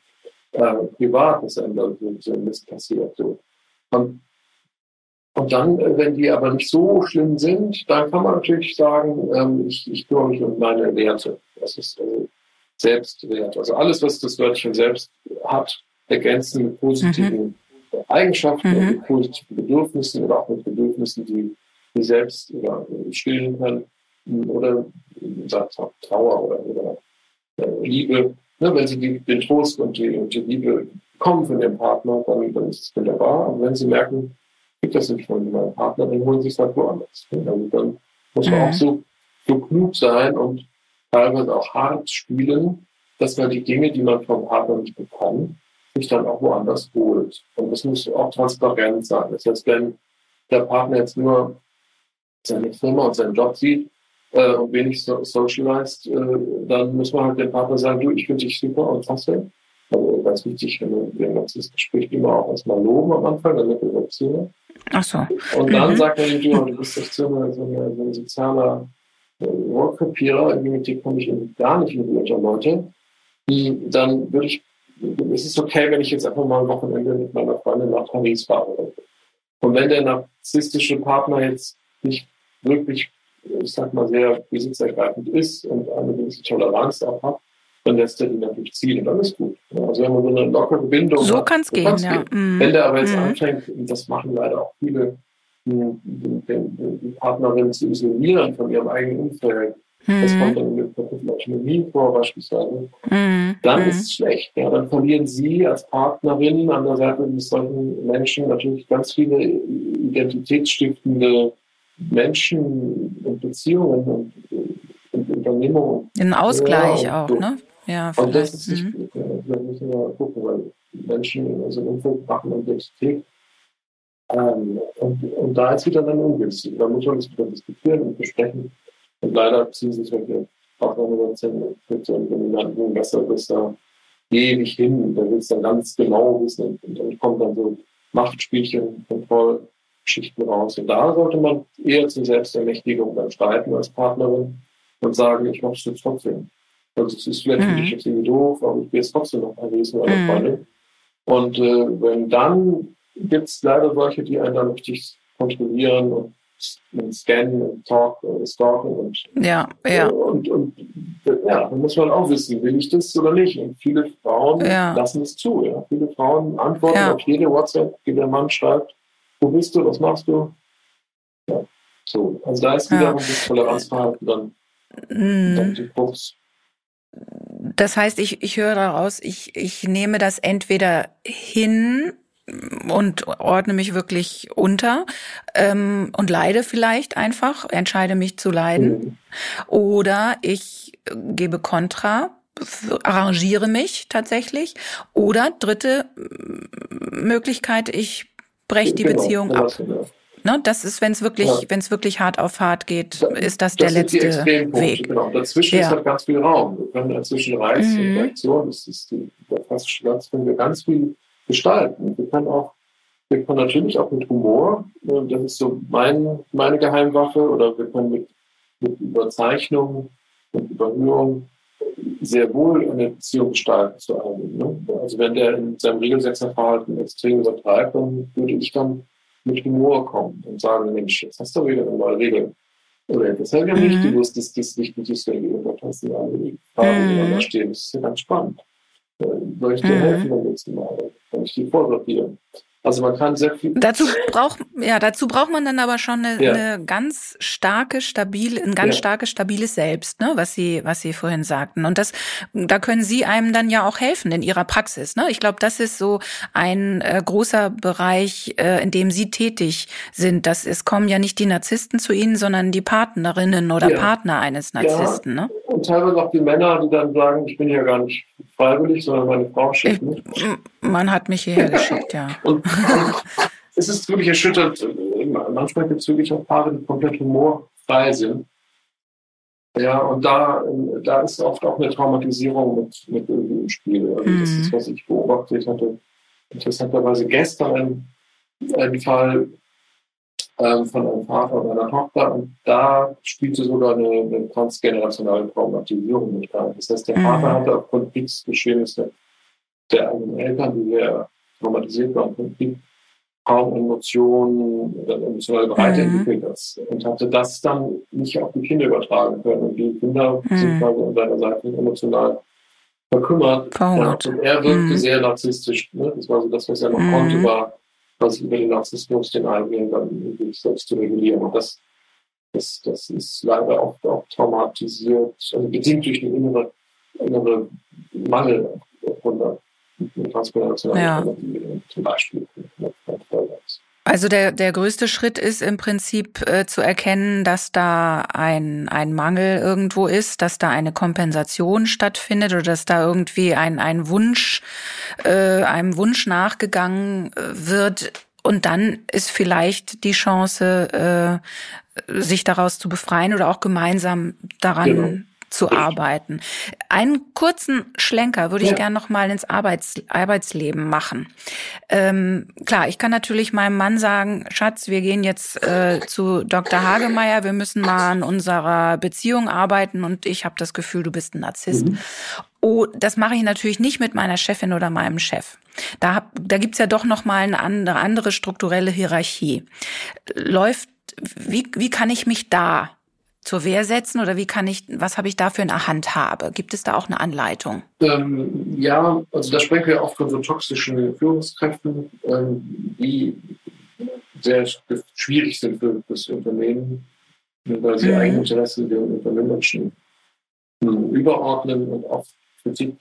Speaker 3: Äh, privat ist einem dann so ein Mist passiert. So. Und und dann, äh, wenn die aber nicht so schlimm sind, dann kann man natürlich sagen, ähm, ich, ich kümmere mich um meine Werte. Das ist äh, Selbstwert. Also alles, was das Wörtchen selbst hat, ergänzen mit positiven mhm. Eigenschaften mhm. mit positiven Bedürfnissen oder auch mit Bedürfnissen, die, die selbst oder äh, stillen können oder Trauer oder, oder äh, Liebe. Ne, wenn sie die, den Trost und die, und die Liebe bekommen von ihrem Partner, dann, dann ist es wunderbar. Aber wenn sie merken, gibt das nicht von meinem Partner, dann holen sie es halt woanders. Also dann muss man mhm. auch so, so klug sein und teilweise auch hart spielen, dass man die Dinge, die man vom Partner nicht bekommt, sich dann auch woanders holt. Und das muss auch transparent sein. Das heißt, wenn der Partner jetzt nur seine Firma und seinen Job sieht äh, und wenig so socialized, äh, dann muss man halt dem Partner sagen, du, ich finde dich super und klasse. Also ganz wichtig, wenn man den ganzen Gespräch immer auch erstmal loben am Anfang, damit er überziehen.
Speaker 2: Ach so.
Speaker 3: Und dann mhm. sagt er ihm, du, du bist echt so, eine, so, eine, so ein sozialer äh, Rohrkrepierer, mit dem komme ich gar nicht mit unter Leute. Dann würde ich, es ist okay, wenn ich jetzt einfach mal ein Wochenende mit meiner Freundin nach Paris fahre. Und wenn der narzisstische Partner jetzt nicht wirklich, ich sag mal, sehr besitzergreifend ist und eine gewisse Toleranz auch hat, dann lässt er die natürlich ziehen und dann ist gut. Also wenn man so eine lockere Bindung
Speaker 2: So kann es gehen, ja.
Speaker 3: Mhm. Wenn der aber jetzt mhm. anfängt, das machen leider auch viele, die, Partnerin zu isolieren von ihrem eigenen Umfeld, mhm. das kommt dann mit Autonomie vor beispielsweise, mhm. dann mhm. ist es schlecht. Ja, dann verlieren sie als Partnerin an der Seite eines solchen Menschen natürlich ganz viele identitätsstiftende Menschen und Beziehungen und, und Unternehmungen.
Speaker 2: Den Ausgleich ja, auch, so. ne?
Speaker 3: Ja, und das ist mhm. gut. Da müssen wir gucken, weil Menschen in unserem Umfeld machen Identität. Ähm, und, und da ist wieder dann ungünstig. Da muss man das wieder diskutieren und besprechen. Und leider ziehen sich solche Partnerorganisationen mit so einem dominanten Besserwisser ewig hin. Da will es dann ganz genau wissen. Und dann kommt dann so Machtspielchen, Kontrollgeschichten raus. Und da sollte man eher zur Selbstermächtigung dann streiten als Partnerin und sagen, ich mache es jetzt trotzdem. Also es ist vielleicht mhm. für dich jetzt irgendwie doof, aber ich will jetzt trotzdem noch mal lesen oder mhm. Freundin. Und äh, wenn dann gibt es leider solche, die einen dann richtig kontrollieren und, und scannen und talk, äh, stalken und
Speaker 2: ja, ja.
Speaker 3: Äh, und, und ja, dann muss man auch wissen, will ich das oder nicht. Und viele Frauen ja. lassen es zu. Ja. Viele Frauen antworten ja. auf jede WhatsApp, die der Mann schreibt, wo bist du, was machst du? Ja. So, also da ist wiederum ja. das Toleranzverhalten dann, mhm. dann die Krux.
Speaker 2: Das heißt, ich, ich höre daraus, ich, ich nehme das entweder hin und ordne mich wirklich unter ähm, und leide vielleicht einfach, entscheide mich zu leiden. Mhm. Oder ich gebe Kontra, arrangiere mich tatsächlich. Oder dritte Möglichkeit, ich breche die genau, Beziehung ab. Ne, das ist, wenn es wirklich, ja. wenn es wirklich hart auf hart geht, ist das, das der letzte Weg.
Speaker 3: Genau. Dazwischen ja. ist halt ganz viel Raum. Wir können dazwischen Reiz mhm. und Reaktion, das ist die, fast Schmerz, können wir ganz viel gestalten. Wir können auch, wir können natürlich auch mit Humor, ne, das ist so mein, meine Geheimwaffe, oder wir können mit, mit Überzeichnung und Überhöhung sehr wohl eine Beziehung gestalten zu einem. Ne? Also wenn der in seinem Regelsetzerverhalten extrem übertreibt, dann würde ich dann mit Humor kommen und sagen, Mensch, jetzt hast du wieder eine neue Regel. Oder das habe ich ja nicht mhm. gewusst, dass das nicht mit dieser Regel und hast du alle Fragen, die da stehen. Das ist ja ganz spannend. Äh, soll ich dir mhm. helfen beim nächsten Mal? Kann ich die vorsortieren? Also man kann sehr viel.
Speaker 2: Dazu braucht ja dazu braucht man dann aber schon eine, ja. eine ganz starke, stabile, ein ganz ja. starkes, stabiles Selbst, ne, was Sie, was Sie vorhin sagten. Und das, da können Sie einem dann ja auch helfen in Ihrer Praxis. Ne? Ich glaube, das ist so ein äh, großer Bereich, äh, in dem Sie tätig sind. Das es kommen ja nicht die Narzissten zu Ihnen, sondern die Partnerinnen oder ja. Partner eines Narzissten. Ne?
Speaker 3: Und teilweise auch die Männer, die dann sagen, ich bin ja gar nicht freiwillig, sondern meine Frau schickt mich.
Speaker 2: Man hat mich hierher geschickt, ja.
Speaker 3: Und, und es ist wirklich erschüttert. Manchmal gibt es wirklich auch Paare, die komplett humorfrei sind. Ja, und da, da ist oft auch eine Traumatisierung mit, mit irgendwie im Spiel. Also das ist, mhm. was ich beobachtet hatte. Interessanterweise gestern ein, ein Fall ähm, von einem Vater und einer Tochter und da spielte sogar eine, eine transgenerationale Traumatisierung mit rein. Das heißt, der mhm. Vater hatte aufgrund Kriegsgeschehnisse der eigenen Eltern, die sehr traumatisiert waren von Krieg, kaum Emotionen oder emotional bereit mhm. entwickelt ist und hatte das dann nicht auf die Kinder übertragen können. Und die Kinder mhm. sind quasi an seiner Seite emotional verkümmert. Ja, und er wirkte mhm. sehr narzisstisch. Ne? Das war so das, was er noch mhm. konnte, war quasi über den Narzissmus den eigenen dann selbst zu regulieren. Und das, das, das ist leider oft auch traumatisiert, also bedingt durch den innere, innere Mangel von der
Speaker 2: ja. zum Beispiel. Also der, der größte Schritt ist im Prinzip äh, zu erkennen, dass da ein, ein Mangel irgendwo ist, dass da eine Kompensation stattfindet oder dass da irgendwie ein, ein Wunsch, äh, einem Wunsch nachgegangen äh, wird. Und dann ist vielleicht die Chance, äh, sich daraus zu befreien oder auch gemeinsam daran genau zu arbeiten. Einen kurzen Schlenker würde ich ja. gerne noch mal ins Arbeits Arbeitsleben machen. Ähm, klar, ich kann natürlich meinem Mann sagen, Schatz, wir gehen jetzt äh, zu Dr. Hagemeyer, wir müssen mal an unserer Beziehung arbeiten und ich habe das Gefühl, du bist ein Narzisst. Mhm. Oh, das mache ich natürlich nicht mit meiner Chefin oder meinem Chef. Da, da gibt's ja doch noch mal eine andere, andere strukturelle Hierarchie. Läuft, wie, wie kann ich mich da zur Wehr setzen oder wie kann ich, was habe ich da für eine Handhabe? Gibt es da auch eine Anleitung?
Speaker 3: Ähm, ja, also da sprechen wir auch von so toxischen Führungskräften, ähm, die sehr schwierig sind für das Unternehmen, weil sie mhm. Eigeninteressen der unternehmerischen hm, überordnen und auch Kritik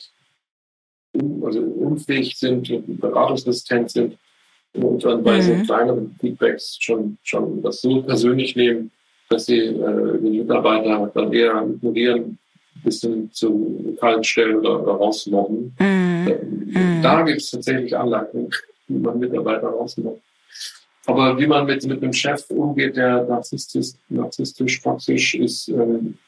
Speaker 3: also unfähig sind und beratungsresistent sind und dann bei mhm. so kleineren Feedbacks schon, schon das so persönlich nehmen, dass sie äh, die Mitarbeiter dann eher ignorieren, bis hin zu kalten Stellen oder, oder rausmobben. Mhm. mhm. Da gibt es tatsächlich Anlagen, wie man Mitarbeiter rausmobbt. Aber wie man mit, mit einem Chef umgeht, der narzisstisch, narzisstisch toxisch ist, ähm,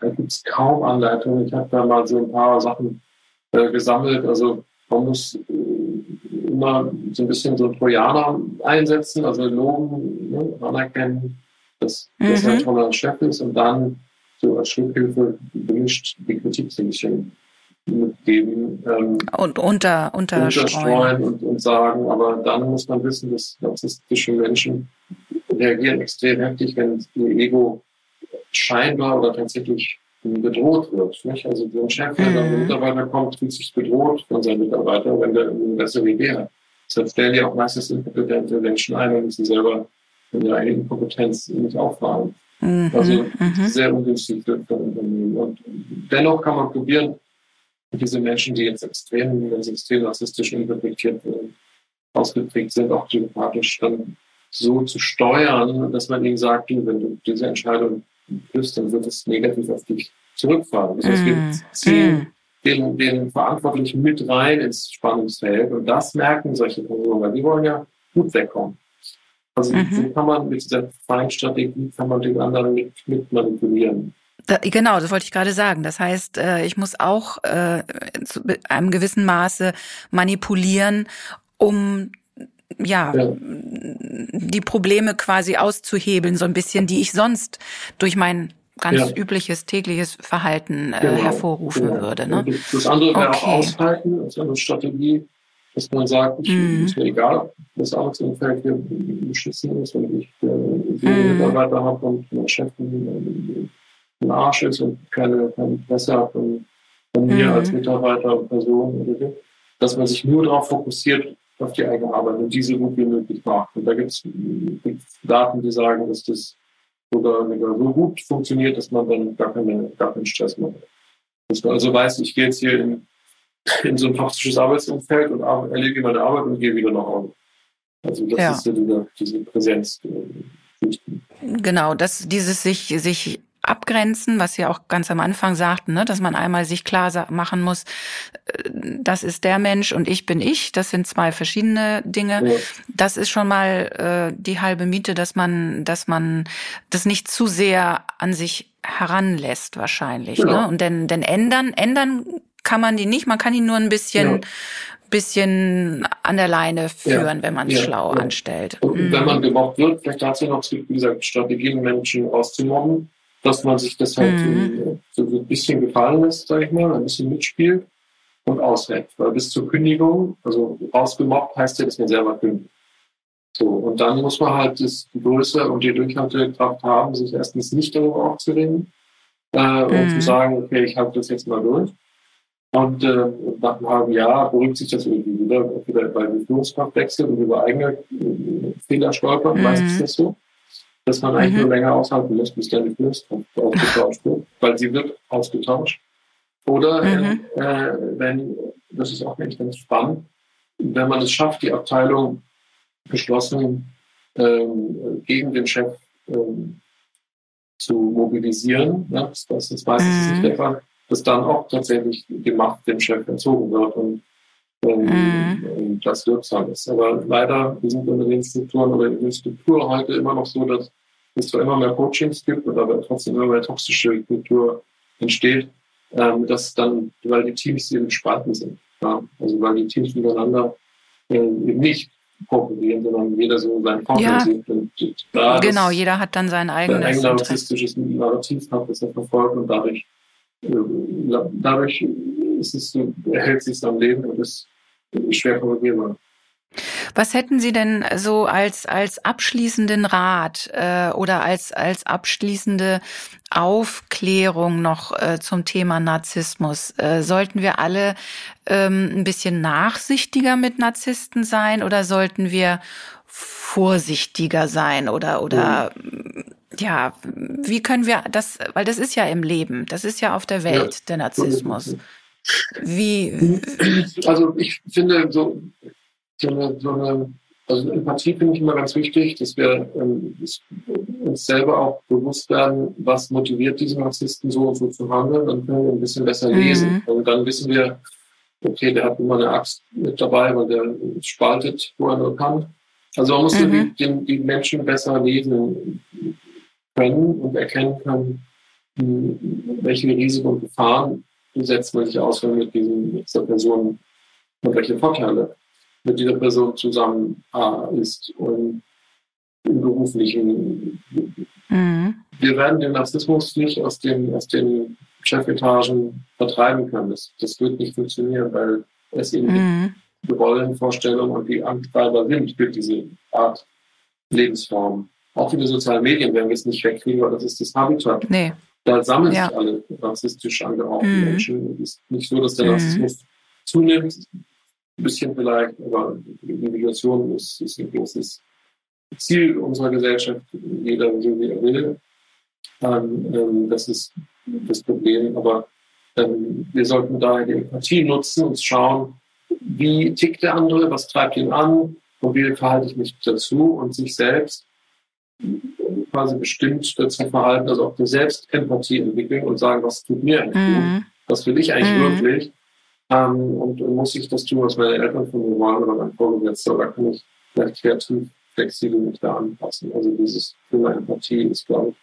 Speaker 3: da gibt es kaum Anleitungen. Ich habe da mal so ein paar Sachen äh, gesammelt. Also man muss äh, immer so ein bisschen so Trojaner einsetzen, also loben, ne, anerkennen, dass mhm. das ein toller Chef ist und dann so als Schluckhilfe gewünscht die Kritik so ein bisschen mitgeben.
Speaker 2: Ähm, und unter, unterstreuen.
Speaker 3: und, und sagen, aber dann muss man wissen, dass narzisstische Menschen reagieren extrem heftig, wenn ihr Ego scheinbar oder tatsächlich bedroht wird. Nicht? Also so ein Chef, der dann ein mhm. Mitarbeiter kommt, fühlt sich bedroht von seinem Mitarbeiter, wenn der eine bessere Idee hat. Deshalb stellen die auch meistens inkompetente Menschen ein, wenn sie selber in ihrer eigenen Kompetenz nicht auffahren. Mhm. Also mhm. sehr ungünstig für, für Unternehmen. Und dennoch kann man probieren, diese Menschen, die jetzt extrem, wenn sie extrem narzisstisch interpretiert werden, ausgeprägt sind, auch sympathisch, dann so zu steuern, dass man ihnen sagt, wenn du diese Entscheidung triffst, dann wird es negativ auf dich zurückfallen. Das heißt, wir mm. ziehen mm. den, den Verantwortlichen mit rein ins Spannungsfeld und das merken solche Personen, weil die wollen ja gut wegkommen. Also mhm. kann man mit dieser Feindstrategie kann man den anderen mit, mit manipulieren.
Speaker 2: Da, genau, das wollte ich gerade sagen. Das heißt, äh, ich muss auch äh, zu einem gewissen Maße manipulieren, um ja, ja, die Probleme quasi auszuhebeln, so ein bisschen, die ich sonst durch mein ganz ja. übliches tägliches Verhalten äh, genau. hervorrufen genau. würde. Ne?
Speaker 3: Das andere wäre okay. auch aushalten, als eine Strategie, dass man sagt, ich, mm. ist mir egal, das Arbeitsumfeld hier beschissen ist, wenn ich äh, mm. Mitarbeiter habe und mein Chef ein, ein Arsch ist und keine, keine Interesse hat von, von mir mm. als Mitarbeiter und Person oder so, dass man sich nur darauf fokussiert, auf die eigene Arbeit und diese gut wie möglich macht. Und da gibt es Daten, die sagen, dass das sogar, sogar so gut funktioniert, dass man dann gar, keine, gar keinen Stress mehr hat. Dass man also weiß, ich gehe jetzt hier in, in so ein toxisches Arbeitsumfeld und erlege meine Arbeit und gehe wieder nach Hause. Also das ja. ist ja diese, diese Präsenz. Äh,
Speaker 2: genau, das, dieses sich, sich abgrenzen, was Sie auch ganz am Anfang sagten, ne, dass man einmal sich klar machen muss, äh, das ist der Mensch und ich bin ich. Das sind zwei verschiedene Dinge. Ja. Das ist schon mal äh, die halbe Miete, dass man, dass man das nicht zu sehr an sich heranlässt wahrscheinlich. Genau. Ne? Und denn, denn ändern, ändern kann man die nicht. Man kann ihn nur ein bisschen ja bisschen an der Leine führen, ja, wenn man es ja, schlau anstellt.
Speaker 3: Und mhm. wenn man gemobbt wird, vielleicht dazu noch, wie gesagt, Strategien, Menschen auszumobben dass man sich das halt mhm. so ein bisschen gefallen lässt, sage ich mal, ein bisschen mitspielt und aushält. Weil bis zur Kündigung, also rausgemobbt heißt ja, dass man selber kündigt. So, und dann muss man halt das, die Größe und die Durchhaltekraft haben, sich erstens nicht darüber aufzuregen äh, mhm. und zu sagen, okay, ich halte das jetzt mal durch. Und äh, nach einem halben Jahr beruhigt sich das irgendwie wieder, entweder weil die Führungskraft wechselt und über eigene äh, Fehler stolpern, mhm. meistens das so dass man eigentlich mhm. nur länger aushalten muss, bis dann die Führungskraft ausgetauscht wird, weil sie wird ausgetauscht. Oder mhm. äh, wenn, das ist auch nicht ganz spannend, wenn man es schafft, die Abteilung geschlossen ähm, gegen den Chef ähm, zu mobilisieren, ne? das, das ist meistens mhm. nicht der Fall, dass dann auch tatsächlich die Macht dem Chef entzogen wird und ähm, das wirksam ist. Aber leider sind Unternehmensstrukturen oder in der Struktur heute immer noch so, dass es zwar immer mehr Coachings gibt und aber trotzdem immer mehr toxische Kultur entsteht, ähm, dass dann, weil die Teams eben spalten sind. Ja? Also weil die Teams miteinander äh, eben nicht kooperieren, sondern jeder so seinen Partner ja. sieht. Und
Speaker 2: da genau, jeder hat dann sein eigenes sein
Speaker 3: eigenes narzisstisches Narrativ hat, das er verfolgt und dadurch, dadurch ist es, erhält sich am Leben und ist schwer korrigierbar.
Speaker 2: Was hätten Sie denn so als, als abschließenden Rat äh, oder als, als abschließende Aufklärung noch äh, zum Thema Narzissmus? Äh, sollten wir alle ähm, ein bisschen nachsichtiger mit Narzissten sein oder sollten wir vorsichtiger sein oder, oder mhm. Ja, wie können wir das, weil das ist ja im Leben, das ist ja auf der Welt, ja. der Narzissmus. Wie?
Speaker 3: Also ich finde so, so eine, so eine also Empathie finde ich immer ganz wichtig, dass wir ähm, uns selber auch bewusst werden, was motiviert diesen Narzissten so und so zu handeln. Dann können wir ein bisschen besser lesen. Mhm. Und dann wissen wir, okay, der hat immer eine Axt mit dabei, weil der spaltet, wo er nur kann. Also man muss mhm. die, die, Menschen besser lesen können und erkennen können, welche Risiken und Gefahren setzt man sich aus, wenn mit, diesen, mit dieser Person und welche Vorteile mit dieser Person zusammen äh, ist und im beruflichen. Mhm. Wir werden den Narzissmus nicht aus den, aus den Chefetagen vertreiben können. Das, das wird nicht funktionieren, weil es eben mhm. die Rollenvorstellungen und die Antreiber sind für diese Art Lebensform. Auch für die sozialen Medien werden wir es nicht wegkriegen, weil das ist das Habitat. Nee. Da sammeln ja. sich alle rassistisch angehauchten mhm. Menschen. Es ist nicht so, dass der mhm. zunimmt, ein bisschen vielleicht, aber die Migration ist, ist ein großes Ziel unserer Gesellschaft. Jeder so wie er will. Ähm, ähm, das ist das Problem. Aber ähm, wir sollten daher die Empathie nutzen und schauen, wie tickt der andere, was treibt ihn an und wie verhalte ich mich dazu und sich selbst quasi bestimmt dazu verhalten, also auch eine Selbstempathie entwickeln und sagen, was tut mir eigentlich mhm. gut, was will ich eigentlich mhm. wirklich ähm, und, und, muss ich das tun, was meine Eltern von mir wollen oder mein Vorgesetzter oder kann ich vielleicht kreativ, flexibel mich da anpassen. Also dieses Thema Empathie ist, glaube ich,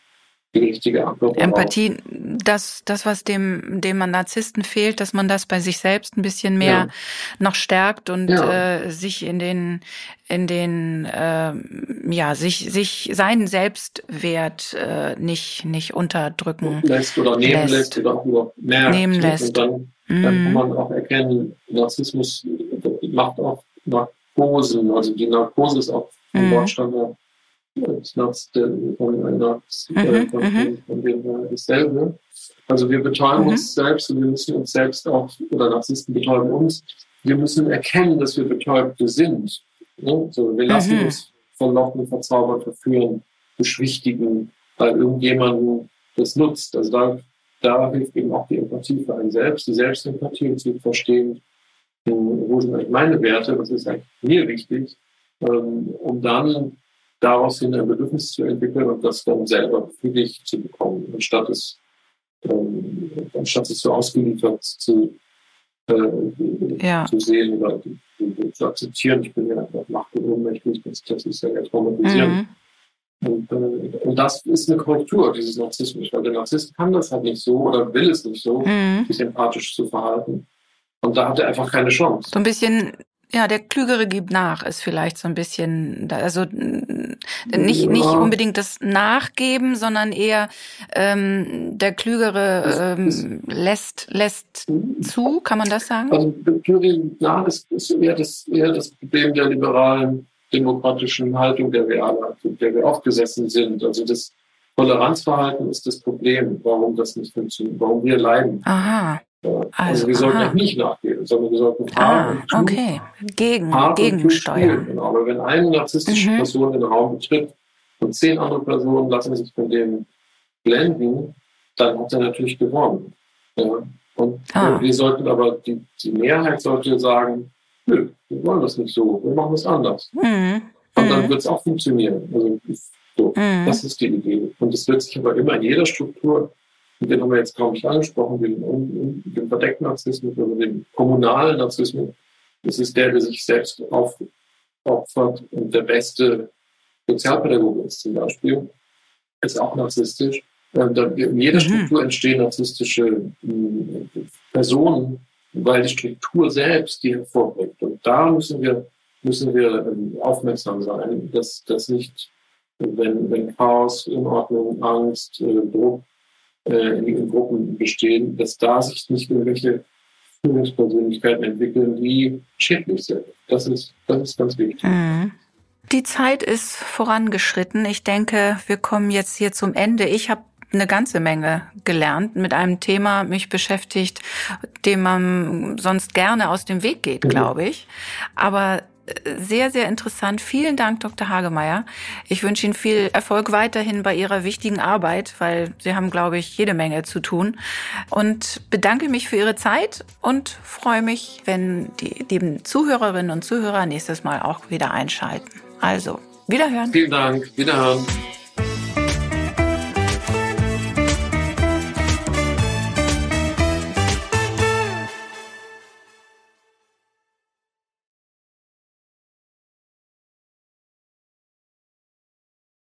Speaker 3: die richtige Antwort.
Speaker 2: Empathie, das, das, was dem, dem man Narzissten fehlt, dass man das bei sich selbst ein bisschen mehr ja. noch stärkt und ja. äh, sich in den, in den, äh, ja, sich, sich seinen Selbstwert äh, nicht, nicht unterdrücken
Speaker 3: lässt oder nehmen lässt, lässt oder auch merkt.
Speaker 2: Nehmen lässt.
Speaker 3: Und dann, mm. dann kann mhm. man auch erkennen, Narzissmus macht auch Narkosen. Also die Narkose ist auch ein mm. Wortstandard Nachts von einer von, mhm. von dem dasselbe. Also wir betäuben mhm. uns selbst und wir müssen uns selbst auch, oder Narzissten betäuben uns, wir müssen erkennen, dass wir Betäubte sind. Ne? So, wir lassen mhm. uns verlocken, verzaubern, verführen, beschwichtigen, weil irgendjemanden das nutzt. Also da, da hilft eben auch die Empathie für einen selbst, die Selbstempathie und zu verstehen, wo sind eigentlich meine Werte, was ist eigentlich mir wichtig, ähm, um dann daraus hin ein Bedürfnis zu entwickeln und das dann selber befriedigt zu bekommen, anstatt es, ähm, anstatt es so ausgeliefert zu, äh, ja. zu sehen oder zu akzeptieren. Ich bin ja einfach macht und ohnmächtig, das, das ist ja traumatisierend. Mhm. Und, äh, und das ist eine Korrektur dieses Narzissmus, weil der Narzisst kann das halt nicht so oder will es nicht so, mhm. sich empathisch zu verhalten. Und da hat er einfach keine Chance.
Speaker 2: So ein bisschen ja, der Klügere gibt nach, ist vielleicht so ein bisschen, also nicht, nicht unbedingt das Nachgeben, sondern eher ähm, der Klügere ähm, lässt, lässt zu, kann man das sagen?
Speaker 3: Also Klügere gibt nach ist, ist eher, das, eher das Problem der liberalen demokratischen Haltung, der wir alle, der wir aufgesessen sind. Also das Toleranzverhalten ist das Problem, warum das nicht funktioniert, warum wir leiden.
Speaker 2: Aha.
Speaker 3: Also, also wir sollten aha. nicht nachgeben, sondern wir sollten
Speaker 2: fahren ah, okay. Gegen, gegensteuern.
Speaker 3: Genau. Aber wenn eine narzisstische mhm. Person in den Raum betritt und zehn andere Personen lassen sich von dem blenden, dann hat er natürlich gewonnen. Ja. Und ah. wir sollten aber, die, die Mehrheit sollte sagen, nö, wir wollen das nicht so, wir machen es anders. Mhm. Und dann mhm. wird es auch funktionieren. Also, so, mhm. Das ist die Idee. Und es wird sich aber immer in jeder Struktur den haben wir jetzt kaum nicht angesprochen, den, den verdeckten Narzissmus oder den kommunalen Narzissmus. Das ist der, der sich selbst aufopfert und der beste Sozialpädagoge ist zum Beispiel, ist auch narzisstisch. In jeder mhm. Struktur entstehen narzisstische hm, Personen, weil die Struktur selbst die hervorbringt. Und da müssen wir, müssen wir ähm, aufmerksam sein, dass, dass nicht, wenn, wenn Chaos, Unordnung, Angst, äh, Druck äh, in, in Gruppen bestehen, dass da sich nicht irgendwelche Führungspersönlichkeiten entwickeln, die schädlich sind. Das ist, das ist ganz wichtig. Mhm.
Speaker 2: Die Zeit ist vorangeschritten. Ich denke, wir kommen jetzt hier zum Ende. Ich habe eine ganze Menge gelernt, mit einem Thema mich beschäftigt, dem man sonst gerne aus dem Weg geht, mhm. glaube ich. Aber sehr, sehr interessant. Vielen Dank, Dr. Hagemeyer. Ich wünsche Ihnen viel Erfolg weiterhin bei Ihrer wichtigen Arbeit, weil Sie haben, glaube ich, jede Menge zu tun. Und bedanke mich für Ihre Zeit und freue mich, wenn die lieben Zuhörerinnen und Zuhörer nächstes Mal auch wieder einschalten. Also, wiederhören.
Speaker 3: Vielen Dank. Wiederhören.